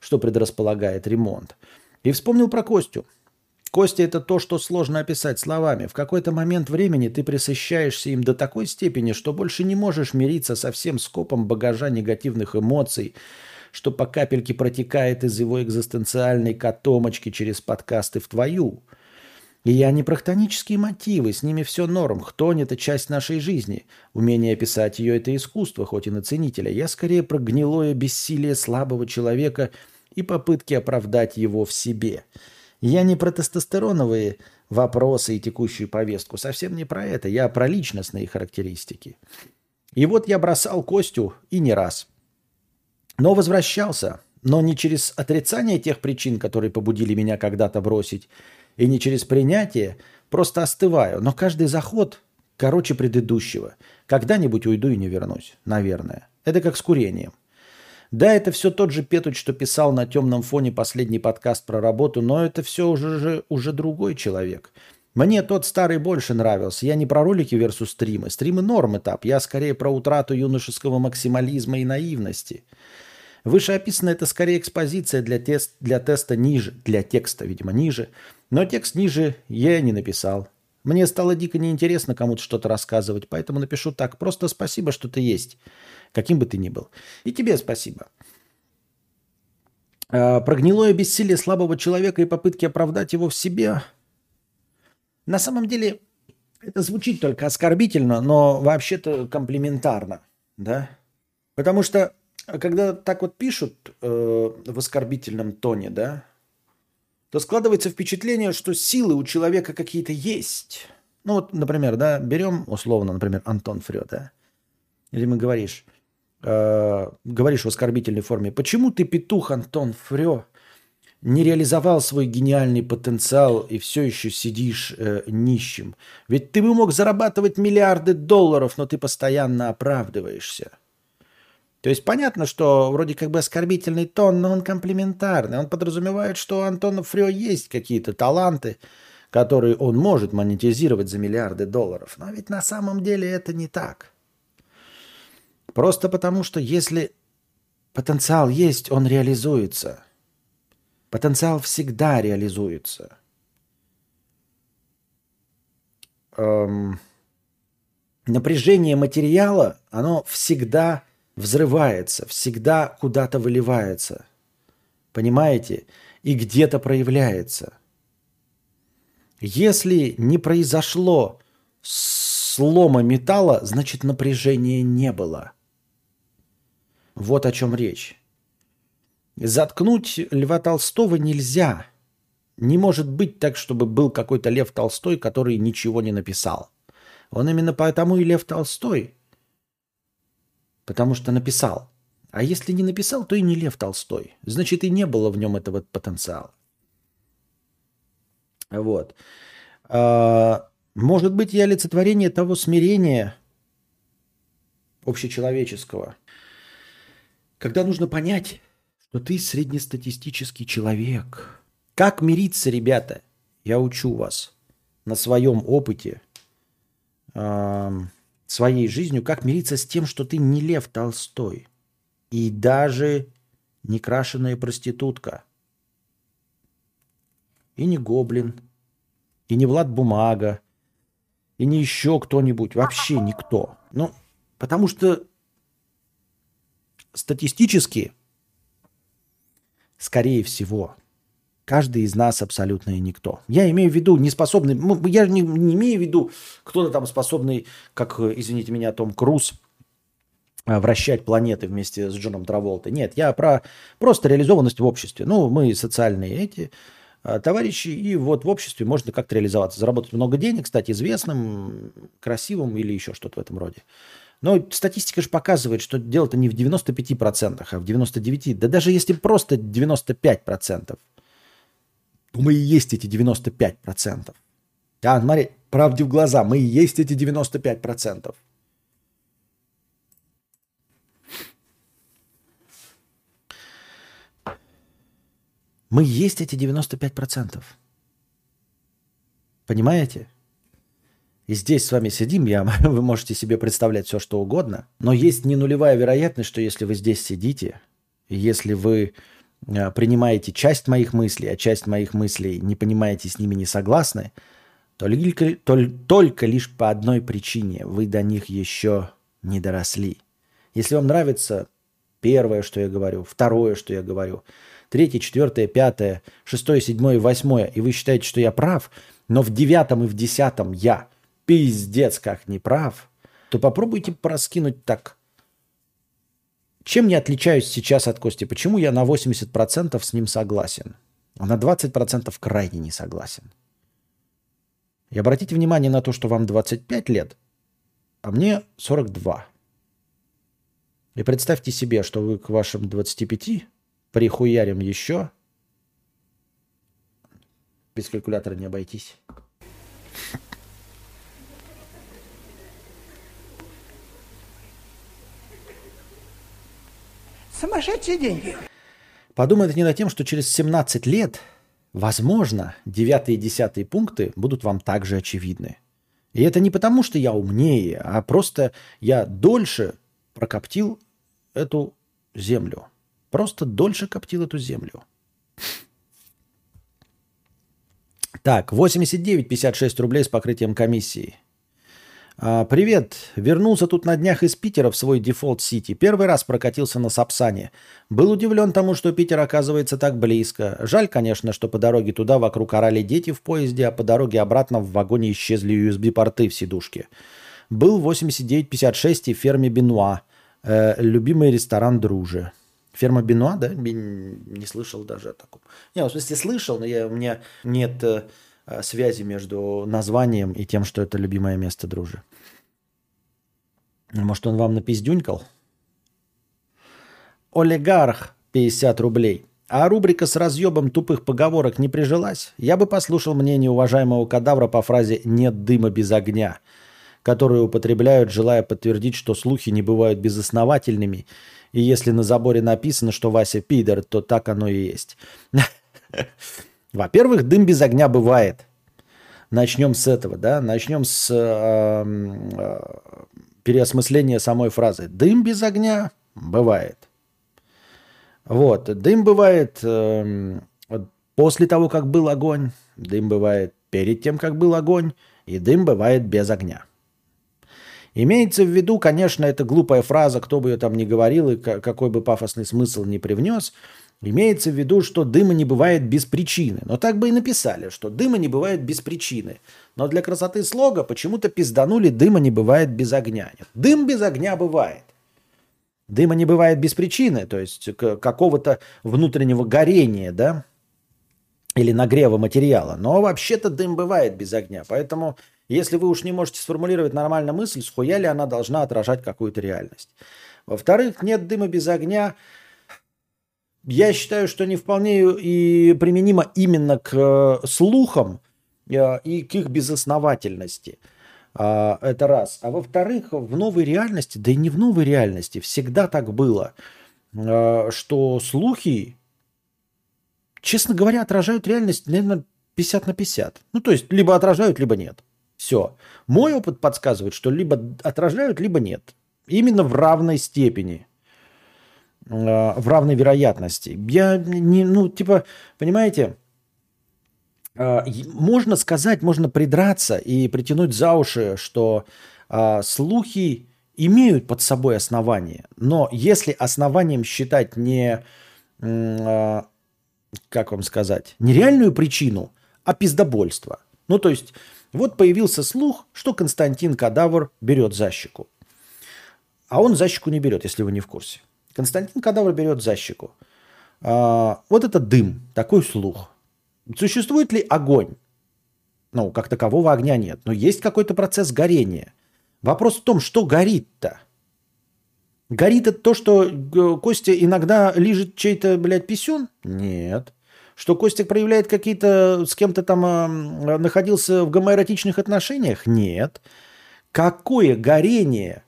что предрасполагает ремонт. И вспомнил про Костю. Костя – это то, что сложно описать словами. В какой-то момент времени ты присыщаешься им до такой степени, что больше не можешь мириться со всем скопом багажа негативных эмоций – что по капельке протекает из его экзистенциальной котомочки через подкасты в твою. И я не про хтонические мотивы, с ними все норм. Хтонь – это часть нашей жизни. Умение описать ее – это искусство, хоть и на ценителя. Я скорее про гнилое бессилие слабого человека и попытки оправдать его в себе. Я не про тестостероновые вопросы и текущую повестку. Совсем не про это. Я про личностные характеристики. И вот я бросал Костю и не раз – но возвращался, но не через отрицание тех причин, которые побудили меня когда-то бросить, и не через принятие, просто остываю. Но каждый заход короче предыдущего. Когда-нибудь уйду и не вернусь, наверное. Это как с курением. Да, это все тот же Петуч, что писал на темном фоне последний подкаст про работу, но это все уже, уже, уже другой человек. Мне тот старый больше нравился. Я не про ролики versus стримы. Стримы норм этап. Я скорее про утрату юношеского максимализма и наивности. Вышеописанное это скорее экспозиция для, тест, для теста ниже, для текста, видимо, ниже. Но текст ниже я не написал. Мне стало дико неинтересно кому-то что-то рассказывать, поэтому напишу так. Просто спасибо, что ты есть, каким бы ты ни был. И тебе спасибо. А, про гнилое бессилие слабого человека и попытки оправдать его в себе. На самом деле, это звучит только оскорбительно, но вообще-то комплиментарно, да? Потому что когда так вот пишут э, в оскорбительном тоне, да, то складывается впечатление, что силы у человека какие-то есть. Ну вот, например, да, берем условно, например, Антон Фрё, да, или мы говоришь, э, говоришь в оскорбительной форме, почему ты, петух Антон Фрё, не реализовал свой гениальный потенциал и все еще сидишь э, нищим? Ведь ты бы мог зарабатывать миллиарды долларов, но ты постоянно оправдываешься. То есть понятно, что вроде как бы оскорбительный тон, но он комплементарный. Он подразумевает, что у Антона Фрё есть какие-то таланты, которые он может монетизировать за миллиарды долларов. Но ведь на самом деле это не так. Просто потому, что если потенциал есть, он реализуется. Потенциал всегда реализуется. Эм, напряжение материала, оно всегда взрывается, всегда куда-то выливается. Понимаете? И где-то проявляется. Если не произошло слома металла, значит напряжения не было. Вот о чем речь. Заткнуть Льва Толстого нельзя. Не может быть так, чтобы был какой-то Лев Толстой, который ничего не написал. Он именно поэтому и Лев Толстой, потому что написал. А если не написал, то и не Лев Толстой. Значит, и не было в нем этого потенциала. Вот. А, может быть, я олицетворение того смирения общечеловеческого, когда нужно понять, что ты среднестатистический человек. Как мириться, ребята? Я учу вас на своем опыте, э, своей жизнью, как мириться с тем, что ты не Лев Толстой и даже не крашеная проститутка, и не гоблин, и не Влад Бумага, и не еще кто-нибудь, вообще никто. Ну, потому что статистически скорее всего, каждый из нас абсолютно и никто. Я имею в виду не способный, ну, я не, не имею в виду кто-то там способный, как, извините меня, Том Круз, а, вращать планеты вместе с Джоном Траволтой. Нет, я про просто реализованность в обществе. Ну, мы социальные эти а, товарищи, и вот в обществе можно как-то реализоваться. Заработать много денег, стать известным, красивым или еще что-то в этом роде. Но статистика же показывает, что дело-то не в 95%, а в 99%. Да даже если просто 95%, то мы и есть эти 95%. А, смотри, правде в глаза, мы и есть эти 95%. Мы есть эти 95%. Понимаете? И здесь с вами сидим, я, вы можете себе представлять все, что угодно, но есть не нулевая вероятность, что если вы здесь сидите, если вы принимаете часть моих мыслей, а часть моих мыслей не понимаете, с ними не согласны, то только, то, только лишь по одной причине вы до них еще не доросли. Если вам нравится первое, что я говорю, второе, что я говорю, третье, четвертое, пятое, шестое, седьмое, восьмое, и вы считаете, что я прав, но в девятом и в десятом я – пиздец как неправ, то попробуйте проскинуть так. Чем я отличаюсь сейчас от Кости? Почему я на 80% с ним согласен, а на 20% крайне не согласен? И обратите внимание на то, что вам 25 лет, а мне 42. И представьте себе, что вы к вашим 25 прихуярим еще. Без калькулятора не обойтись. Сумасшедшие деньги. Подумайте не над тем, что через 17 лет, возможно, 9 и 10 пункты будут вам также очевидны. И это не потому, что я умнее, а просто я дольше прокоптил эту землю. Просто дольше коптил эту землю. Так, 89,56 рублей с покрытием комиссии. А, привет. Вернулся тут на днях из Питера в свой дефолт Сити. Первый раз прокатился на Сапсане. Был удивлен тому, что Питер оказывается так близко. Жаль, конечно, что по дороге туда вокруг орали дети в поезде, а по дороге обратно в вагоне исчезли USB-порты в сидушке. Был 8956 и ферме Бенуа. Э, любимый ресторан Друже. Ферма Бенуа, да? Не слышал даже о таком. Не, в смысле слышал, но я, у меня нет Э, связи между названием и тем, что это любимое место дружи. Может, он вам напиздюнькал? Олигарх 50 рублей. А рубрика с разъебом тупых поговорок не прижилась? Я бы послушал мнение уважаемого кадавра по фразе «нет дыма без огня», которую употребляют, желая подтвердить, что слухи не бывают безосновательными, и если на заборе написано, что Вася пидор, то так оно и есть. Во-первых, дым без огня бывает. Начнем с этого, да? Начнем с э, э, переосмысления самой фразы. Дым без огня бывает. Вот, дым бывает э, после того, как был огонь, дым бывает перед тем, как был огонь, и дым бывает без огня. Имеется в виду, конечно, это глупая фраза, кто бы ее там ни говорил и какой бы пафосный смысл не привнес. Имеется в виду, что дыма не бывает без причины. Но так бы и написали, что дыма не бывает без причины. Но для красоты слога почему-то пизданули «дыма не бывает без огня». Дым без огня бывает. Дыма не бывает без причины, то есть какого-то внутреннего горения, да, или нагрева материала. Но вообще-то дым бывает без огня. Поэтому, если вы уж не можете сформулировать нормально мысль, схуя ли она должна отражать какую-то реальность. Во-вторых, нет дыма без огня. Я считаю, что не вполне и применимо именно к э, слухам э, и к их безосновательности. А, это раз. А во-вторых, в новой реальности, да и не в новой реальности, всегда так было, э, что слухи честно говоря, отражают реальность, наверное, 50 на 50. Ну, то есть, либо отражают, либо нет. Все. Мой опыт подсказывает, что либо отражают, либо нет. Именно в равной степени. Э, в равной вероятности. Я не, ну, типа, понимаете, э, можно сказать, можно придраться и притянуть за уши, что э, слухи имеют под собой основание. Но если основанием считать не как вам сказать, не реальную причину, а пиздобольство. Ну, то есть, вот появился слух, что Константин Кадавр берет защику. А он защику не берет, если вы не в курсе. Константин Кадавр берет защику. А, вот это дым, такой слух. Существует ли огонь? Ну, как такового огня нет. Но есть какой-то процесс горения. Вопрос в том, что горит-то. Горит это то, что э, Костя иногда лежит чей-то, блядь, писюн? Нет. Что Костя проявляет какие-то, с кем-то там э, находился в гомоэротичных отношениях? Нет. Какое горение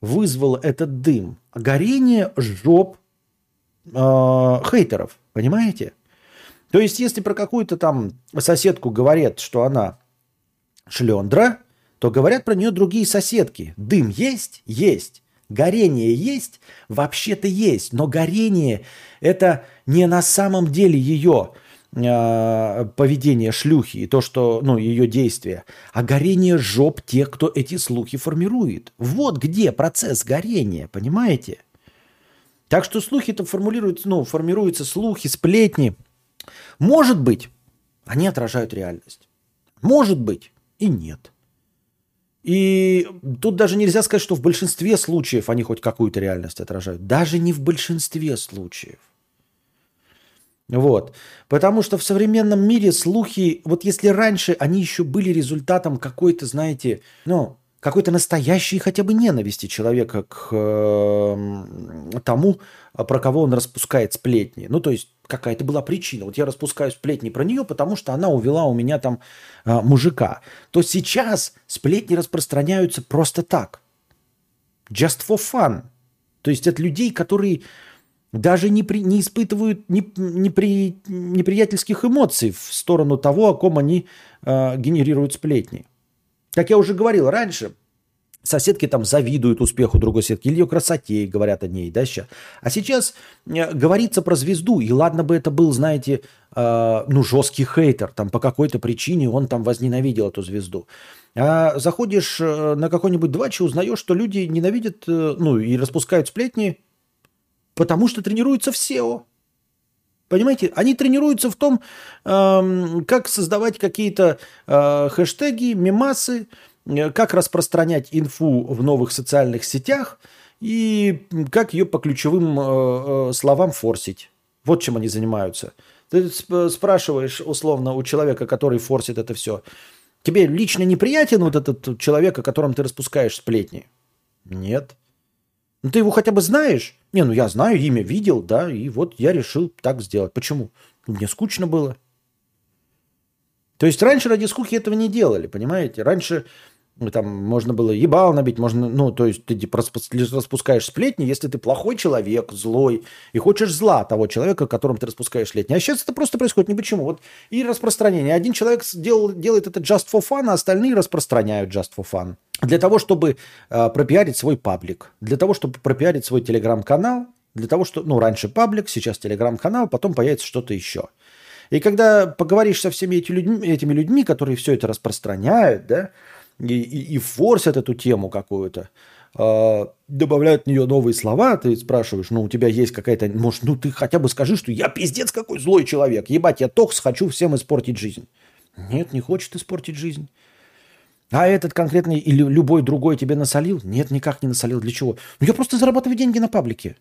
вызвал этот дым? Горение жоп э, хейтеров, понимаете? То есть, если про какую-то там соседку говорят, что она шлендра, то говорят про нее другие соседки. Дым есть? Есть. Горение есть? Вообще-то есть, но горение это не на самом деле ее поведение шлюхи и то, что, ну, ее действия, а горение жоп тех, кто эти слухи формирует. Вот где процесс горения, понимаете? Так что слухи-то формулируются, ну, формируются слухи, сплетни. Может быть, они отражают реальность. Может быть и нет. И тут даже нельзя сказать, что в большинстве случаев они хоть какую-то реальность отражают. Даже не в большинстве случаев. Вот. Потому что в современном мире слухи, вот если раньше они еще были результатом какой-то, знаете, ну, какой-то настоящей хотя бы ненависти человека к э, тому, про кого он распускает сплетни. Ну, то есть какая-то была причина. Вот я распускаю сплетни про нее, потому что она увела у меня там э, мужика. То сейчас сплетни распространяются просто так. Just for fun. То есть от людей, которые даже не, при, не испытывают не, не при, неприятельских эмоций в сторону того, о ком они э, генерируют сплетни. Как я уже говорил раньше, соседки там завидуют успеху другой соседки или ее красоте говорят о ней, да, сейчас. А сейчас э, говорится про звезду, и ладно бы это был, знаете, э, ну, жесткий хейтер, там по какой-то причине он там возненавидел эту звезду. А заходишь э, на какой-нибудь двачи, узнаешь, что люди ненавидят, э, ну, и распускают сплетни, потому что тренируются в SEO. Понимаете, они тренируются в том, э, как создавать какие-то э, хэштеги, мемасы, э, как распространять инфу в новых социальных сетях и как ее по ключевым э, словам форсить. Вот чем они занимаются. Ты спрашиваешь условно у человека, который форсит это все, тебе лично неприятен вот этот человек, о котором ты распускаешь сплетни? Нет. Ну ты его хотя бы знаешь? Не, ну я знаю, имя видел, да, и вот я решил так сделать. Почему? Мне скучно было. То есть раньше ради скуки этого не делали, понимаете? Раньше ну, там можно было ебал набить, можно, ну, то есть ты типа, распускаешь сплетни, если ты плохой человек, злой, и хочешь зла того человека, которым ты распускаешь сплетни. А сейчас это просто происходит не почему. Вот и распространение. Один человек сделал, делает это just for fun, а остальные распространяют just for fun. Для того, чтобы э, пропиарить свой паблик, для того, чтобы пропиарить свой телеграм-канал, для того, что, ну, раньше паблик, сейчас телеграм-канал, потом появится что-то еще. И когда поговоришь со всеми эти людьми, этими людьми, которые все это распространяют, да, и, и, и форсят эту тему какую-то, э, добавляют в нее новые слова, ты спрашиваешь, ну, у тебя есть какая-то, может, ну, ты хотя бы скажи, что я пиздец какой злой человек, ебать, я токс, хочу всем испортить жизнь. Нет, не хочет испортить жизнь. А этот конкретный или любой другой тебе насолил? Нет, никак не насолил. Для чего? Ну, я просто зарабатываю деньги на паблике.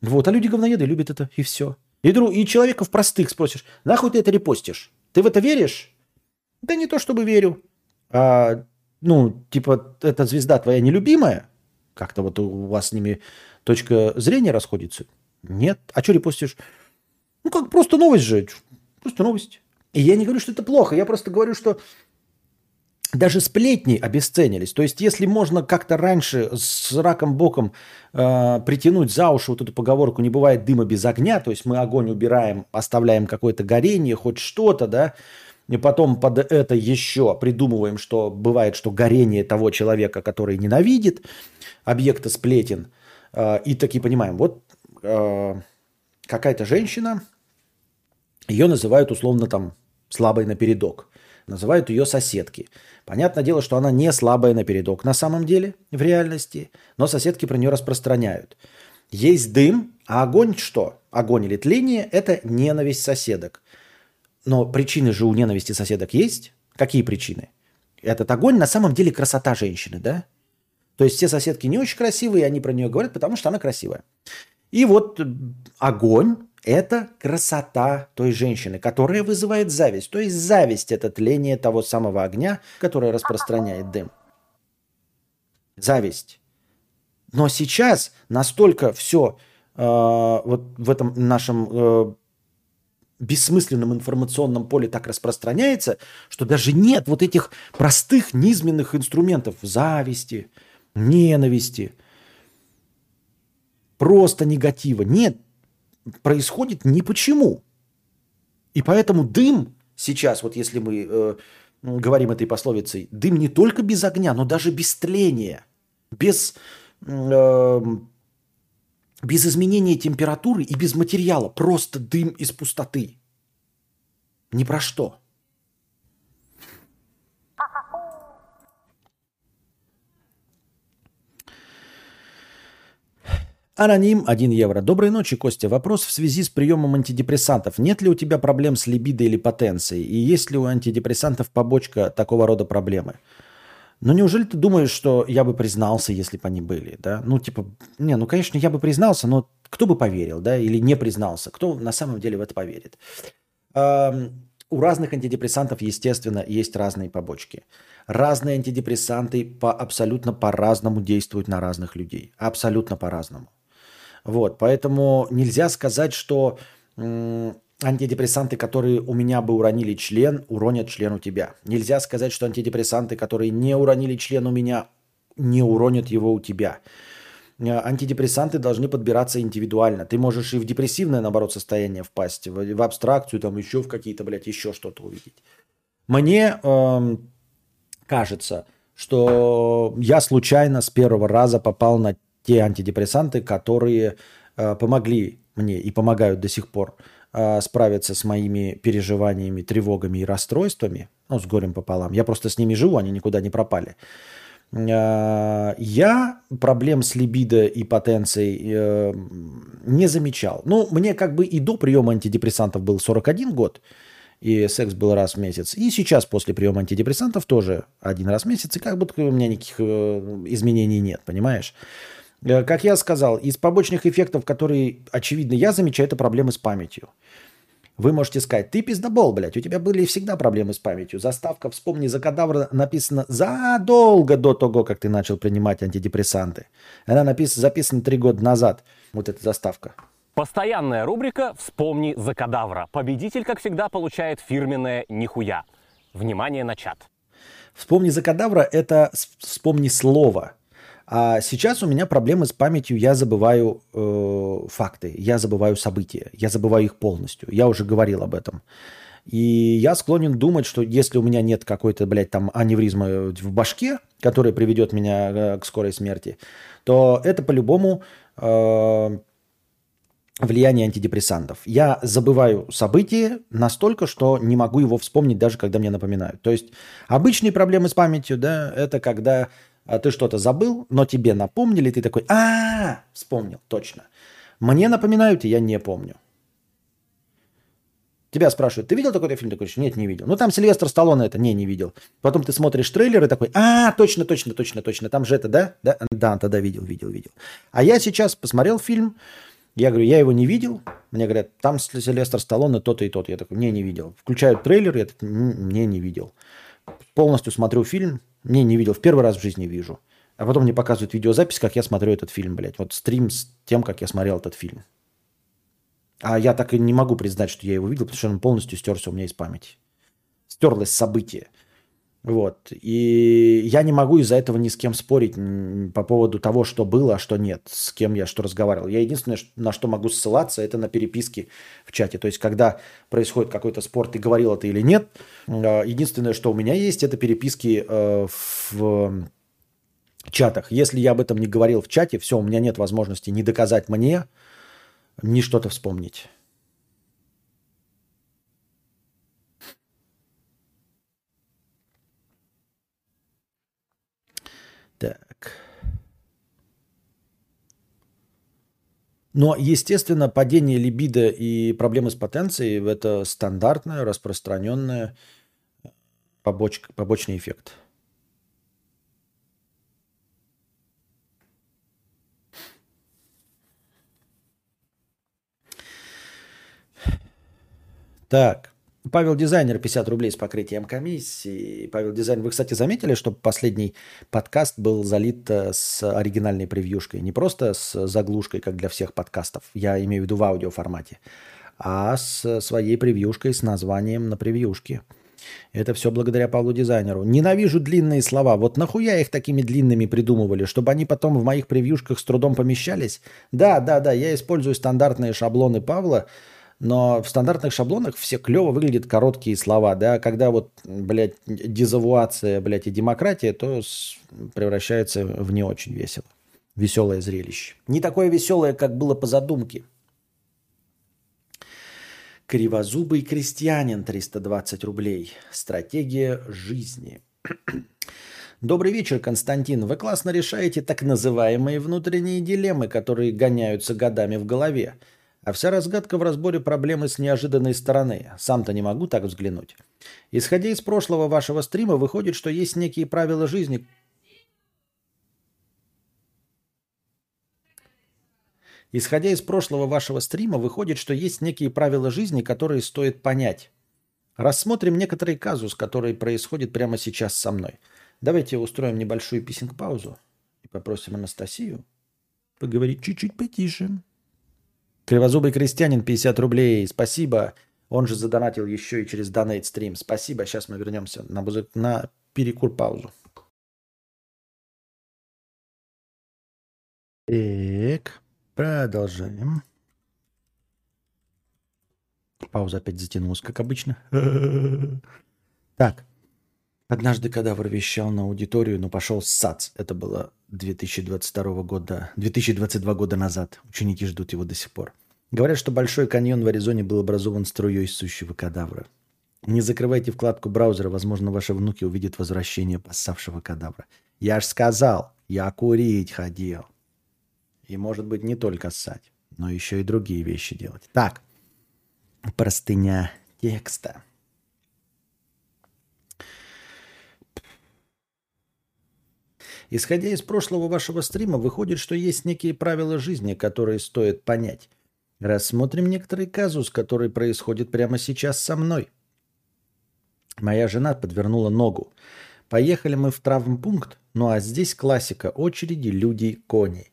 Вот, а люди говноеды любят это, и все. И, друг, и человеков простых спросишь, нахуй ты это репостишь? Ты в это веришь? Да не то чтобы верю. А, ну, типа, эта звезда твоя нелюбимая? Как-то вот у вас с ними точка зрения расходится? Нет. А что репостишь? Ну, как просто новость же. Просто новость. И я не говорю, что это плохо. Я просто говорю, что даже сплетни обесценились. То есть, если можно как-то раньше с раком боком э, притянуть за уши вот эту поговорку «не бывает дыма без огня», то есть мы огонь убираем, оставляем какое-то горение, хоть что-то, да, и потом под это еще придумываем, что бывает, что горение того человека, который ненавидит объекта сплетен, э, и таки понимаем, вот э, какая-то женщина, ее называют условно там слабой напередок, называют ее соседки – Понятное дело, что она не слабая на передок на самом деле, в реальности, но соседки про нее распространяют. Есть дым, а огонь что? Огонь или тление – это ненависть соседок. Но причины же у ненависти соседок есть. Какие причины? Этот огонь на самом деле красота женщины, да? То есть все соседки не очень красивые, они про нее говорят, потому что она красивая. И вот огонь это красота той женщины, которая вызывает зависть. То есть зависть – это тление того самого огня, которое распространяет дым. Зависть. Но сейчас настолько все э, вот в этом нашем э, бессмысленном информационном поле так распространяется, что даже нет вот этих простых низменных инструментов зависти, ненависти, просто негатива. Нет, происходит ни почему. И поэтому дым сейчас, вот если мы э, говорим этой пословицей, дым не только без огня, но даже без тления, без, э, без изменения температуры и без материала. Просто дым из пустоты. Ни про что. Аноним 1 евро. Доброй ночи, Костя. Вопрос в связи с приемом антидепрессантов. Нет ли у тебя проблем с либидо или потенцией? И есть ли у антидепрессантов побочка такого рода проблемы? Ну, неужели ты думаешь, что я бы признался, если бы они были, да? Ну, типа, не, ну, конечно, я бы признался, но кто бы поверил, да, или не признался? Кто на самом деле в это поверит? Эм, у разных антидепрессантов, естественно, есть разные побочки. Разные антидепрессанты по, абсолютно по-разному действуют на разных людей. Абсолютно по-разному. Вот, поэтому нельзя сказать, что антидепрессанты, которые у меня бы уронили член, уронят член у тебя. Нельзя сказать, что антидепрессанты, которые не уронили член у меня, не уронят его у тебя. Э, антидепрессанты должны подбираться индивидуально. Ты можешь и в депрессивное, наоборот, состояние впасть, в, в абстракцию, там еще в какие-то, блядь, еще что-то увидеть. Мне э, кажется, что я случайно с первого раза попал на те антидепрессанты, которые э, помогли мне и помогают до сих пор справиться с моими переживаниями, тревогами и расстройствами, ну, с горем пополам. Я просто с ними живу, они никуда не пропали. Э, я проблем с либидо и потенцией э, не замечал. Ну, мне как бы и до приема антидепрессантов был 41 год, и секс был раз в месяц. И сейчас после приема антидепрессантов тоже один раз в месяц, и как будто у меня никаких э, изменений нет, понимаешь? Э, как я сказал, из побочных эффектов, которые, очевидно, я замечаю, это проблемы с памятью. Вы можете сказать, ты пиздобол, блядь, у тебя были всегда проблемы с памятью. Заставка «Вспомни за кадавра» написана задолго до того, как ты начал принимать антидепрессанты. Она написана, записана три года назад, вот эта заставка. Постоянная рубрика «Вспомни за кадавра». Победитель, как всегда, получает фирменное «Нихуя». Внимание на чат. «Вспомни за кадавра» — это «вспомни слово». А сейчас у меня проблемы с памятью, я забываю э, факты, я забываю события, я забываю их полностью. Я уже говорил об этом. И я склонен думать, что если у меня нет какой-то, блядь, там аневризмы в башке, которая приведет меня э, к скорой смерти, то это по-любому э, влияние антидепрессантов. Я забываю событие настолько, что не могу его вспомнить, даже когда мне напоминают. То есть обычные проблемы с памятью, да, это когда ты что-то забыл, но тебе напомнили, ты такой, а, вспомнил, точно. Мне напоминают, и я не помню. Тебя спрашивают, ты видел такой-то фильм? Ты говоришь, нет, не видел. Ну, там Сильвестр Сталлоне это, не, не видел. Потом ты смотришь трейлер и такой, а, точно, точно, точно, точно, там же это, да? Да, да тогда видел, видел, видел. А я сейчас посмотрел фильм, я говорю, я его не видел. Мне говорят, там Сильвестр Сталлоне то-то и то-то. Я такой, не, не видел. Включают трейлер, я такой, не, не видел. Полностью смотрю фильм, не, не видел. В первый раз в жизни вижу. А потом мне показывают видеозапись, как я смотрю этот фильм, блядь. Вот стрим с тем, как я смотрел этот фильм. А я так и не могу признать, что я его видел, потому что он полностью стерся у меня из памяти. Стерлось событие. Вот. И я не могу из-за этого ни с кем спорить по поводу того, что было, а что нет, с кем я что разговаривал. Я единственное, на что могу ссылаться, это на переписки в чате. То есть, когда происходит какой-то спор, ты говорил это или нет, э, единственное, что у меня есть, это переписки э, в чатах. Если я об этом не говорил в чате, все, у меня нет возможности ни доказать мне, ни что-то вспомнить. Но, естественно, падение либидо и проблемы с потенцией – это стандартная, распространенная побочка, побочный эффект. Так. Павел Дизайнер 50 рублей с покрытием комиссии. Павел Дизайнер, вы, кстати, заметили, что последний подкаст был залит э, с оригинальной превьюшкой? Не просто с заглушкой, как для всех подкастов, я имею в виду в аудиоформате, а с своей превьюшкой с названием на превьюшке. Это все благодаря Павлу Дизайнеру. Ненавижу длинные слова. Вот нахуя их такими длинными придумывали? Чтобы они потом в моих превьюшках с трудом помещались? Да, да, да, я использую стандартные шаблоны Павла, но в стандартных шаблонах все клево выглядят короткие слова, да, когда вот, блядь, дезавуация, блядь, и демократия, то превращается в не очень весело. Веселое зрелище. Не такое веселое, как было по задумке. Кривозубый крестьянин 320 рублей. Стратегия жизни. Добрый вечер, Константин. Вы классно решаете так называемые внутренние дилеммы, которые гоняются годами в голове. А вся разгадка в разборе проблемы с неожиданной стороны. Сам-то не могу так взглянуть. Исходя из прошлого вашего стрима, выходит, что есть некие правила жизни, Исходя из прошлого вашего стрима, выходит, что есть некие правила жизни, которые стоит понять. Рассмотрим некоторый казус, который происходит прямо сейчас со мной. Давайте устроим небольшую писинг-паузу и попросим Анастасию поговорить чуть-чуть потише. Кривозубый крестьянин 50 рублей. Спасибо. Он же задонатил еще и через Donate стрим. Спасибо. Сейчас мы вернемся на, музы... на перекур паузу. Так, продолжаем. Пауза опять затянулась, как обычно. Так. Однажды кадавр вещал на аудиторию, но пошел ссац. Это было 2022 года, 2022 года назад. Ученики ждут его до сих пор. Говорят, что Большой каньон в Аризоне был образован струей сущего кадавра. Не закрывайте вкладку браузера, возможно, ваши внуки увидят возвращение поссавшего кадавра. Я ж сказал, я курить ходил. И, может быть, не только ссать, но еще и другие вещи делать. Так, простыня текста. Исходя из прошлого вашего стрима, выходит, что есть некие правила жизни, которые стоит понять. Рассмотрим некоторый казус, который происходит прямо сейчас со мной. Моя жена подвернула ногу. Поехали мы в травмпункт, ну а здесь классика. Очереди, люди, кони.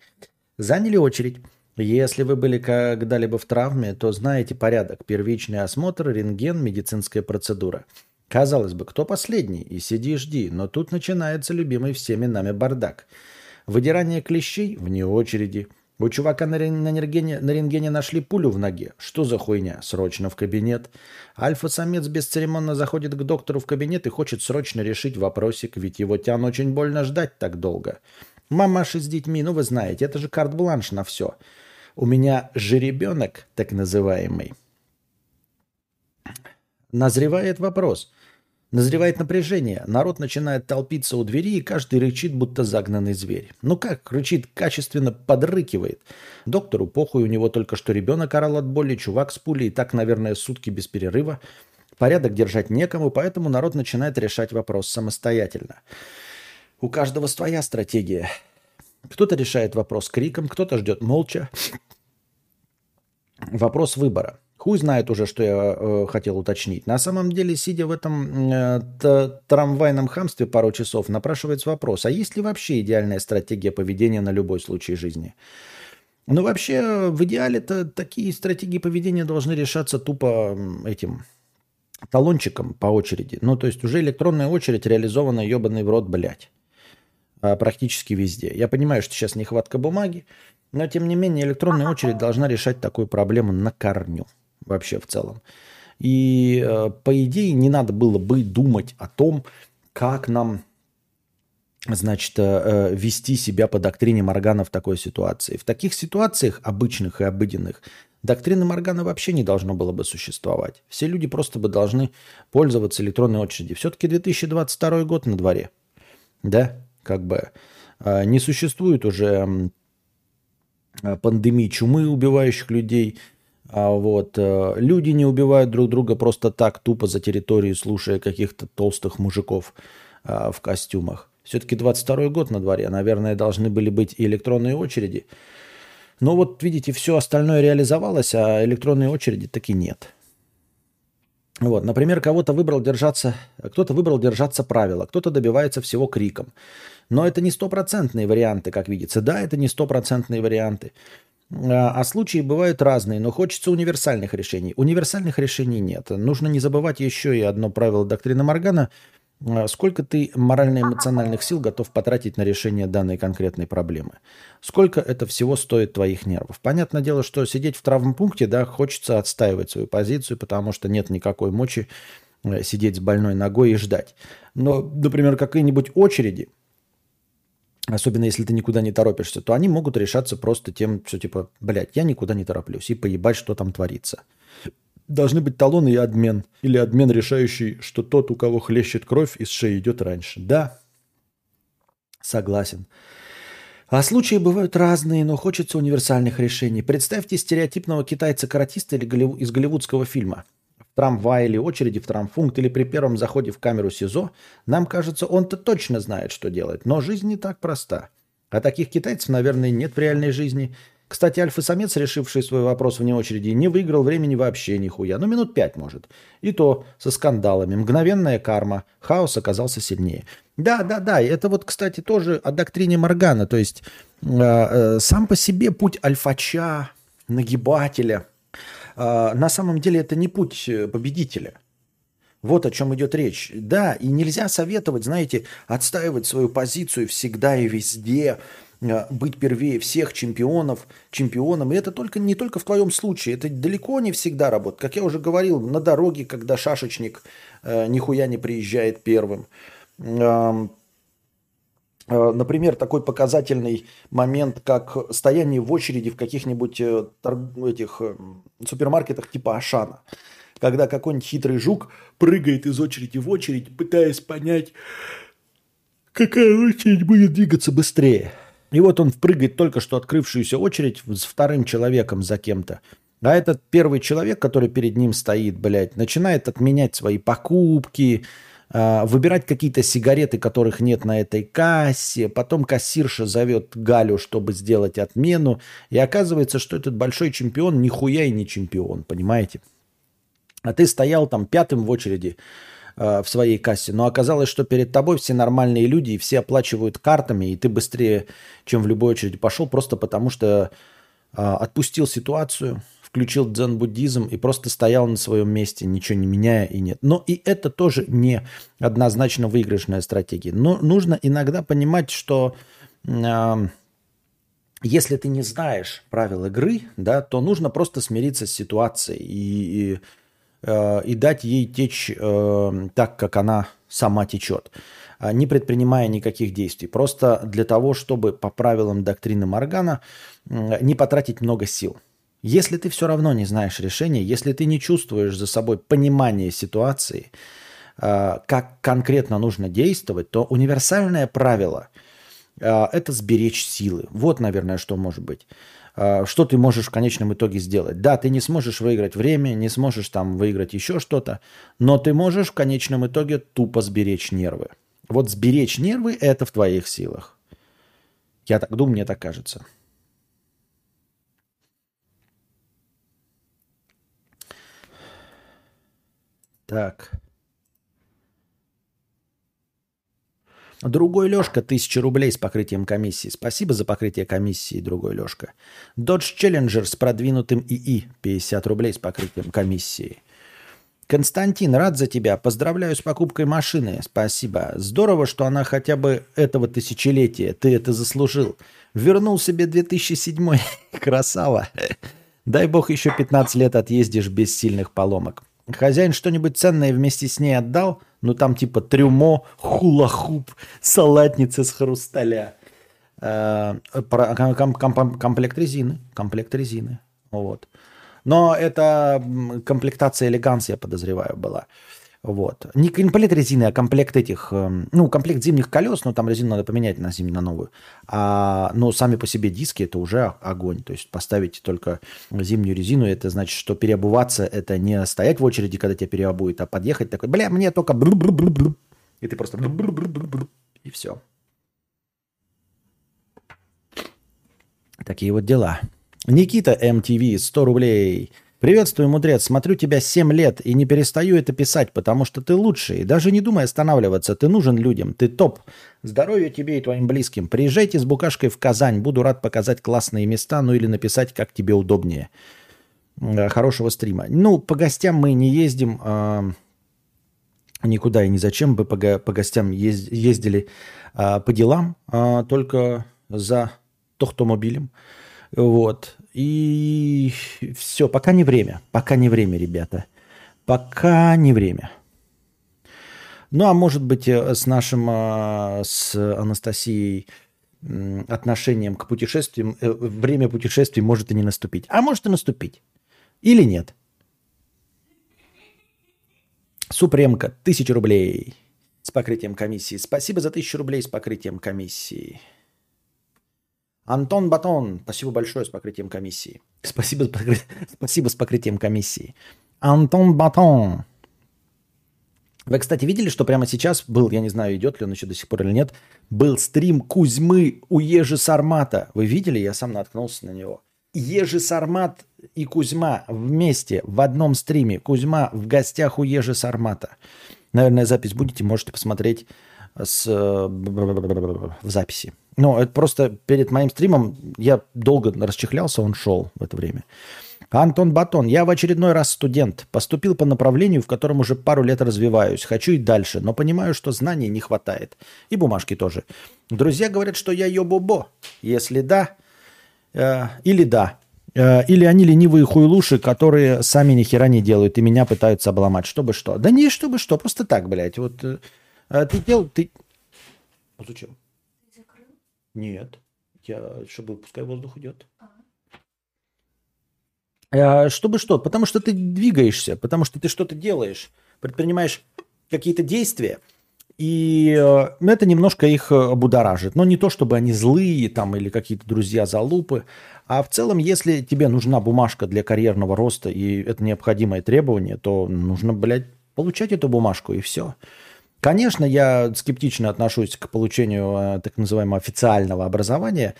Заняли очередь. Если вы были когда-либо в травме, то знаете порядок. Первичный осмотр, рентген, медицинская процедура – Казалось бы, кто последний? И сиди жди. Но тут начинается любимый всеми нами бардак. Выдирание клещей вне очереди. У чувака на, рентгене, на рентгене нашли пулю в ноге. Что за хуйня? Срочно в кабинет. Альфа-самец бесцеремонно заходит к доктору в кабинет и хочет срочно решить вопросик, ведь его тян очень больно ждать так долго. Мамаши с детьми, ну вы знаете, это же карт-бланш на все. У меня жеребенок, так называемый. Назревает вопрос. Назревает напряжение. Народ начинает толпиться у двери, и каждый рычит, будто загнанный зверь. Ну как, рычит, качественно подрыкивает. Доктору похуй, у него только что ребенок орал от боли, чувак с пулей, и так, наверное, сутки без перерыва. Порядок держать некому, поэтому народ начинает решать вопрос самостоятельно. У каждого своя стратегия. Кто-то решает вопрос криком, кто-то ждет молча. Вопрос выбора. Хуй знает уже, что я э, хотел уточнить. На самом деле, сидя в этом э, трамвайном хамстве пару часов, напрашивается вопрос, а есть ли вообще идеальная стратегия поведения на любой случай жизни? Ну, вообще, в идеале-то такие стратегии поведения должны решаться тупо этим талончиком по очереди. Ну, то есть уже электронная очередь реализована ебаный в рот, блядь. А, практически везде. Я понимаю, что сейчас нехватка бумаги, но тем не менее электронная очередь должна решать такую проблему на корню вообще в целом. И э, по идее не надо было бы думать о том, как нам значит, э, э, вести себя по доктрине Моргана в такой ситуации. В таких ситуациях, обычных и обыденных, доктрины Моргана вообще не должно было бы существовать. Все люди просто бы должны пользоваться электронной очередью. Все-таки 2022 год на дворе. Да? как бы не существует уже пандемии чумы, убивающих людей. А вот а, люди не убивают друг друга просто так, тупо за территорию, слушая каких-то толстых мужиков в костюмах. Все-таки 22 год на дворе, наверное, должны были быть и электронные очереди. Но вот, видите, все остальное реализовалось, а электронные очереди таки нет. Вот, например, кого-то выбрал держаться, кто-то выбрал держаться правила, кто-то добивается всего криком. Но это не стопроцентные варианты, как видится. Да, это не стопроцентные варианты. А, а случаи бывают разные, но хочется универсальных решений. Универсальных решений нет. Нужно не забывать еще и одно правило доктрины Моргана. А, сколько ты морально-эмоциональных сил готов потратить на решение данной конкретной проблемы? Сколько это всего стоит твоих нервов? Понятное дело, что сидеть в травмпункте, да, хочется отстаивать свою позицию, потому что нет никакой мочи э, сидеть с больной ногой и ждать. Но, например, какие-нибудь очереди – особенно если ты никуда не торопишься, то они могут решаться просто тем, что типа, блядь, я никуда не тороплюсь, и поебать, что там творится. Должны быть талоны и обмен. Или обмен, решающий, что тот, у кого хлещет кровь, из шеи идет раньше. Да, согласен. А случаи бывают разные, но хочется универсальных решений. Представьте стереотипного китайца-каратиста из голливудского фильма – трамвае или очереди в трамфункт или при первом заходе в камеру СИЗО, нам кажется, он-то точно знает, что делать. Но жизнь не так проста. А таких китайцев, наверное, нет в реальной жизни. Кстати, альфа-самец, решивший свой вопрос вне очереди, не выиграл времени вообще нихуя. Ну, минут пять, может. И то со скандалами. Мгновенная карма. Хаос оказался сильнее. Да, да, да. Это вот, кстати, тоже о доктрине Моргана. То есть э, э, сам по себе путь альфача, нагибателя – на самом деле это не путь э, победителя. Вот о чем идет речь. Да, и нельзя советовать, знаете, отстаивать свою позицию всегда и везде, а, быть первее всех чемпионов, чемпионом. И это только, не только в твоем случае, это далеко не всегда работает. Как я уже говорил, на дороге, когда шашечник э, нихуя не приезжает первым. Э, Э, например, такой показательный момент, как стояние в очереди в каких-нибудь э, этих э, супермаркетах типа Ашана. Когда какой-нибудь хитрый жук прыгает из очереди в очередь, пытаясь понять, какая очередь будет двигаться быстрее. И вот он впрыгает только что открывшуюся очередь с вторым человеком за кем-то. А этот первый человек, который перед ним стоит, блядь, начинает отменять свои покупки, выбирать какие-то сигареты, которых нет на этой кассе. Потом кассирша зовет Галю, чтобы сделать отмену. И оказывается, что этот большой чемпион нихуя и не чемпион, понимаете? А ты стоял там пятым в очереди э, в своей кассе, но оказалось, что перед тобой все нормальные люди и все оплачивают картами, и ты быстрее, чем в любой очереди пошел, просто потому что э, отпустил ситуацию, включил дзен-буддизм и просто стоял на своем месте, ничего не меняя и нет. Но и это тоже не однозначно выигрышная стратегия. Но нужно иногда понимать, что э, если ты не знаешь правил игры, да, то нужно просто смириться с ситуацией и, и э, и дать ей течь э, так, как она сама течет, а не предпринимая никаких действий. Просто для того, чтобы по правилам доктрины Моргана не потратить много сил. Если ты все равно не знаешь решения, если ты не чувствуешь за собой понимание ситуации, э, как конкретно нужно действовать, то универсальное правило э, – это сберечь силы. Вот, наверное, что может быть. Э, что ты можешь в конечном итоге сделать? Да, ты не сможешь выиграть время, не сможешь там выиграть еще что-то, но ты можешь в конечном итоге тупо сберечь нервы. Вот сберечь нервы – это в твоих силах. Я так думаю, мне так кажется. Так. Другой Лешка, 1000 рублей с покрытием комиссии. Спасибо за покрытие комиссии, другой Лешка. Dodge Challenger с продвинутым ИИ, 50 рублей с покрытием комиссии. Константин, рад за тебя. Поздравляю с покупкой машины. Спасибо. Здорово, что она хотя бы этого тысячелетия. Ты это заслужил. Вернул себе 2007. Красава. Дай бог еще 15 лет отъездишь без сильных поломок. Хозяин что-нибудь ценное вместе с ней отдал? Ну там типа трюмо, хула-хуп, салатница с хрусталя. Э, комплект резины. Комплект резины. Вот. Но это комплектация элеганс, я подозреваю, была. Вот. Не комплект резины, а комплект этих, эм, ну, комплект зимних колес, но там резину надо поменять на зимнюю, на новую. А, но сами по себе диски это уже огонь. То есть поставить только зимнюю резину, это значит, что переобуваться это не стоять в очереди, когда тебя переобуют, а подъехать такой, бля, мне только и ты просто и все. Такие вот дела. Никита МТВ, 100 рублей. «Приветствую, мудрец. Смотрю тебя 7 лет и не перестаю это писать, потому что ты лучший. Даже не думай останавливаться. Ты нужен людям. Ты топ. Здоровья тебе и твоим близким. Приезжайте с букашкой в Казань. Буду рад показать классные места, ну или написать, как тебе удобнее. Э, хорошего стрима. Ну, по гостям мы не ездим э, никуда и ни зачем бы по, по гостям ездили э, по делам, э, только за тохтомобилем. Вот. И все, пока не время. Пока не время, ребята. Пока не время. Ну, а может быть, э, с нашим, э, с Анастасией отношением к путешествиям, э, время путешествий может и не наступить. А может и наступить. Или нет. Супремка, тысяча рублей с покрытием комиссии. Спасибо за тысячу рублей с покрытием комиссии. Антон Батон, спасибо большое с покрытием комиссии. Спасибо, спасибо с покрытием комиссии. Антон Батон. Вы, кстати, видели, что прямо сейчас был, я не знаю, идет ли он еще до сих пор или нет, был стрим Кузьмы у Ежи Сармата. Вы видели? Я сам наткнулся на него. Ежи Сармат и Кузьма вместе в одном стриме. Кузьма в гостях у Ежи Сармата. Наверное, запись будете, можете посмотреть с, э, в записи. Ну, это просто перед моим стримом я долго расчехлялся, он шел в это время. Антон Батон, я в очередной раз студент. Поступил по направлению, в котором уже пару лет развиваюсь. Хочу и дальше, но понимаю, что знаний не хватает. И бумажки тоже. Друзья говорят, что я ёбобо. Если да, э, или да. Э, или они ленивые хуйлуши, которые сами ни хера не делают и меня пытаются обломать. Чтобы что? Да не чтобы что, просто так, блядь. Вот э, э ты делал, ты... Зачем? Нет. Я, чтобы пускай воздух идет. А. Чтобы что? Потому что ты двигаешься, потому что ты что-то делаешь, предпринимаешь какие-то действия, и э, это немножко их э, будоражит. Но не то, чтобы они злые там или какие-то друзья залупы, а в целом, если тебе нужна бумажка для карьерного роста и это необходимое требование, то нужно, блядь, получать эту бумажку и все. Конечно, я скептично отношусь к получению э, так называемого официального образования,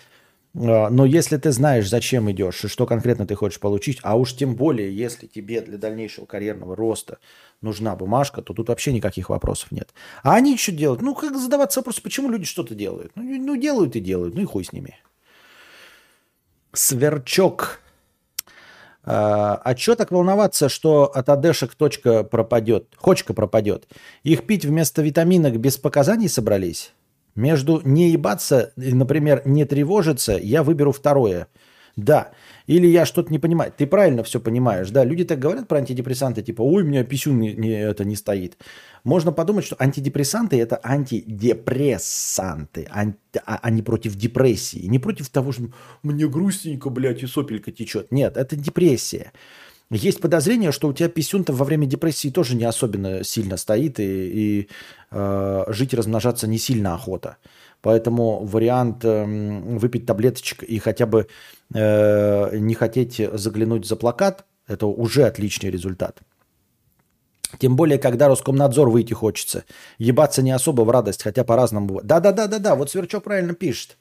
э, но если ты знаешь, зачем идешь и что конкретно ты хочешь получить, а уж тем более, если тебе для дальнейшего карьерного роста нужна бумажка, то тут вообще никаких вопросов нет. А они что делают? Ну, как задаваться вопрос, почему люди что-то делают? Ну, ну делают и делают, ну и хуй с ними. Сверчок а, а что так волноваться, что от адешек точка пропадет, хочка пропадет? Их пить вместо витаминок без показаний собрались? Между не ебаться например, не тревожиться, я выберу второе. Да. Или я что-то не понимаю. Ты правильно все понимаешь. Да, люди так говорят про антидепрессанты, типа, ой, у меня писюн не, не, это не стоит. Можно подумать, что антидепрессанты это антидепрессанты, анти, а, а не против депрессии. Не против того, что мне грустненько, блядь, и сопелька течет. Нет, это депрессия. Есть подозрение, что у тебя писюн-то во время депрессии тоже не особенно сильно стоит, и, и э, жить и размножаться не сильно охота. Поэтому вариант э, выпить таблеточек и хотя бы э, не хотеть заглянуть за плакат, это уже отличный результат. Тем более, когда Роскомнадзор выйти хочется. Ебаться не особо в радость, хотя по-разному. Да-да-да-да-да, вот Сверчок правильно пишет.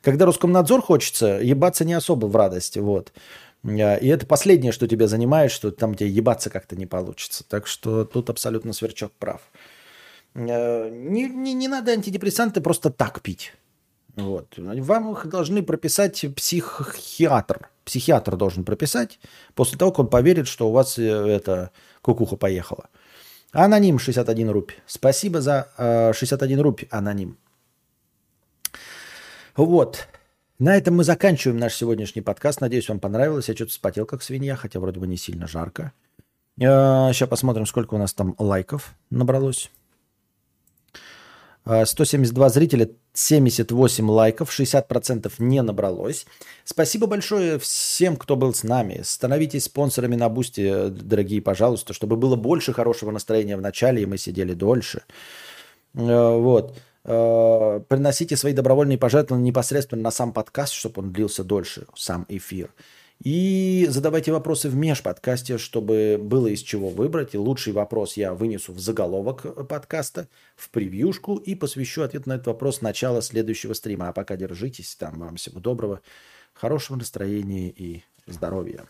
Когда Роскомнадзор хочется, ебаться не особо в радость. Вот. Э, и это последнее, что тебя занимает, что там тебе ебаться как-то не получится. Так что тут абсолютно Сверчок прав. Э, не, не, не надо антидепрессанты просто так пить. Вот. Вам их должны прописать психиатр. Психиатр должен прописать после того, как он поверит, что у вас э, это кукуха поехала. Аноним 61 рупий. Спасибо за э, 61 рупий, аноним. Вот. На этом мы заканчиваем наш сегодняшний подкаст. Надеюсь, вам понравилось. Я что-то спотел, как свинья, хотя вроде бы не сильно жарко. Э, сейчас посмотрим, сколько у нас там лайков набралось. 172 э, зрителя, 78 лайков, 60% не набралось. Спасибо большое всем, кто был с нами. Становитесь спонсорами на Boosty, дорогие, пожалуйста, чтобы было больше хорошего настроения в начале, и мы сидели дольше. Э, вот. Э, приносите свои добровольные пожертвования непосредственно на сам подкаст, чтобы он длился дольше, сам эфир. И задавайте вопросы в межподкасте, чтобы было из чего выбрать. И лучший вопрос я вынесу в заголовок подкаста, в превьюшку и посвящу ответ на этот вопрос начала следующего стрима. А пока держитесь, там вам всего доброго, хорошего настроения и здоровья.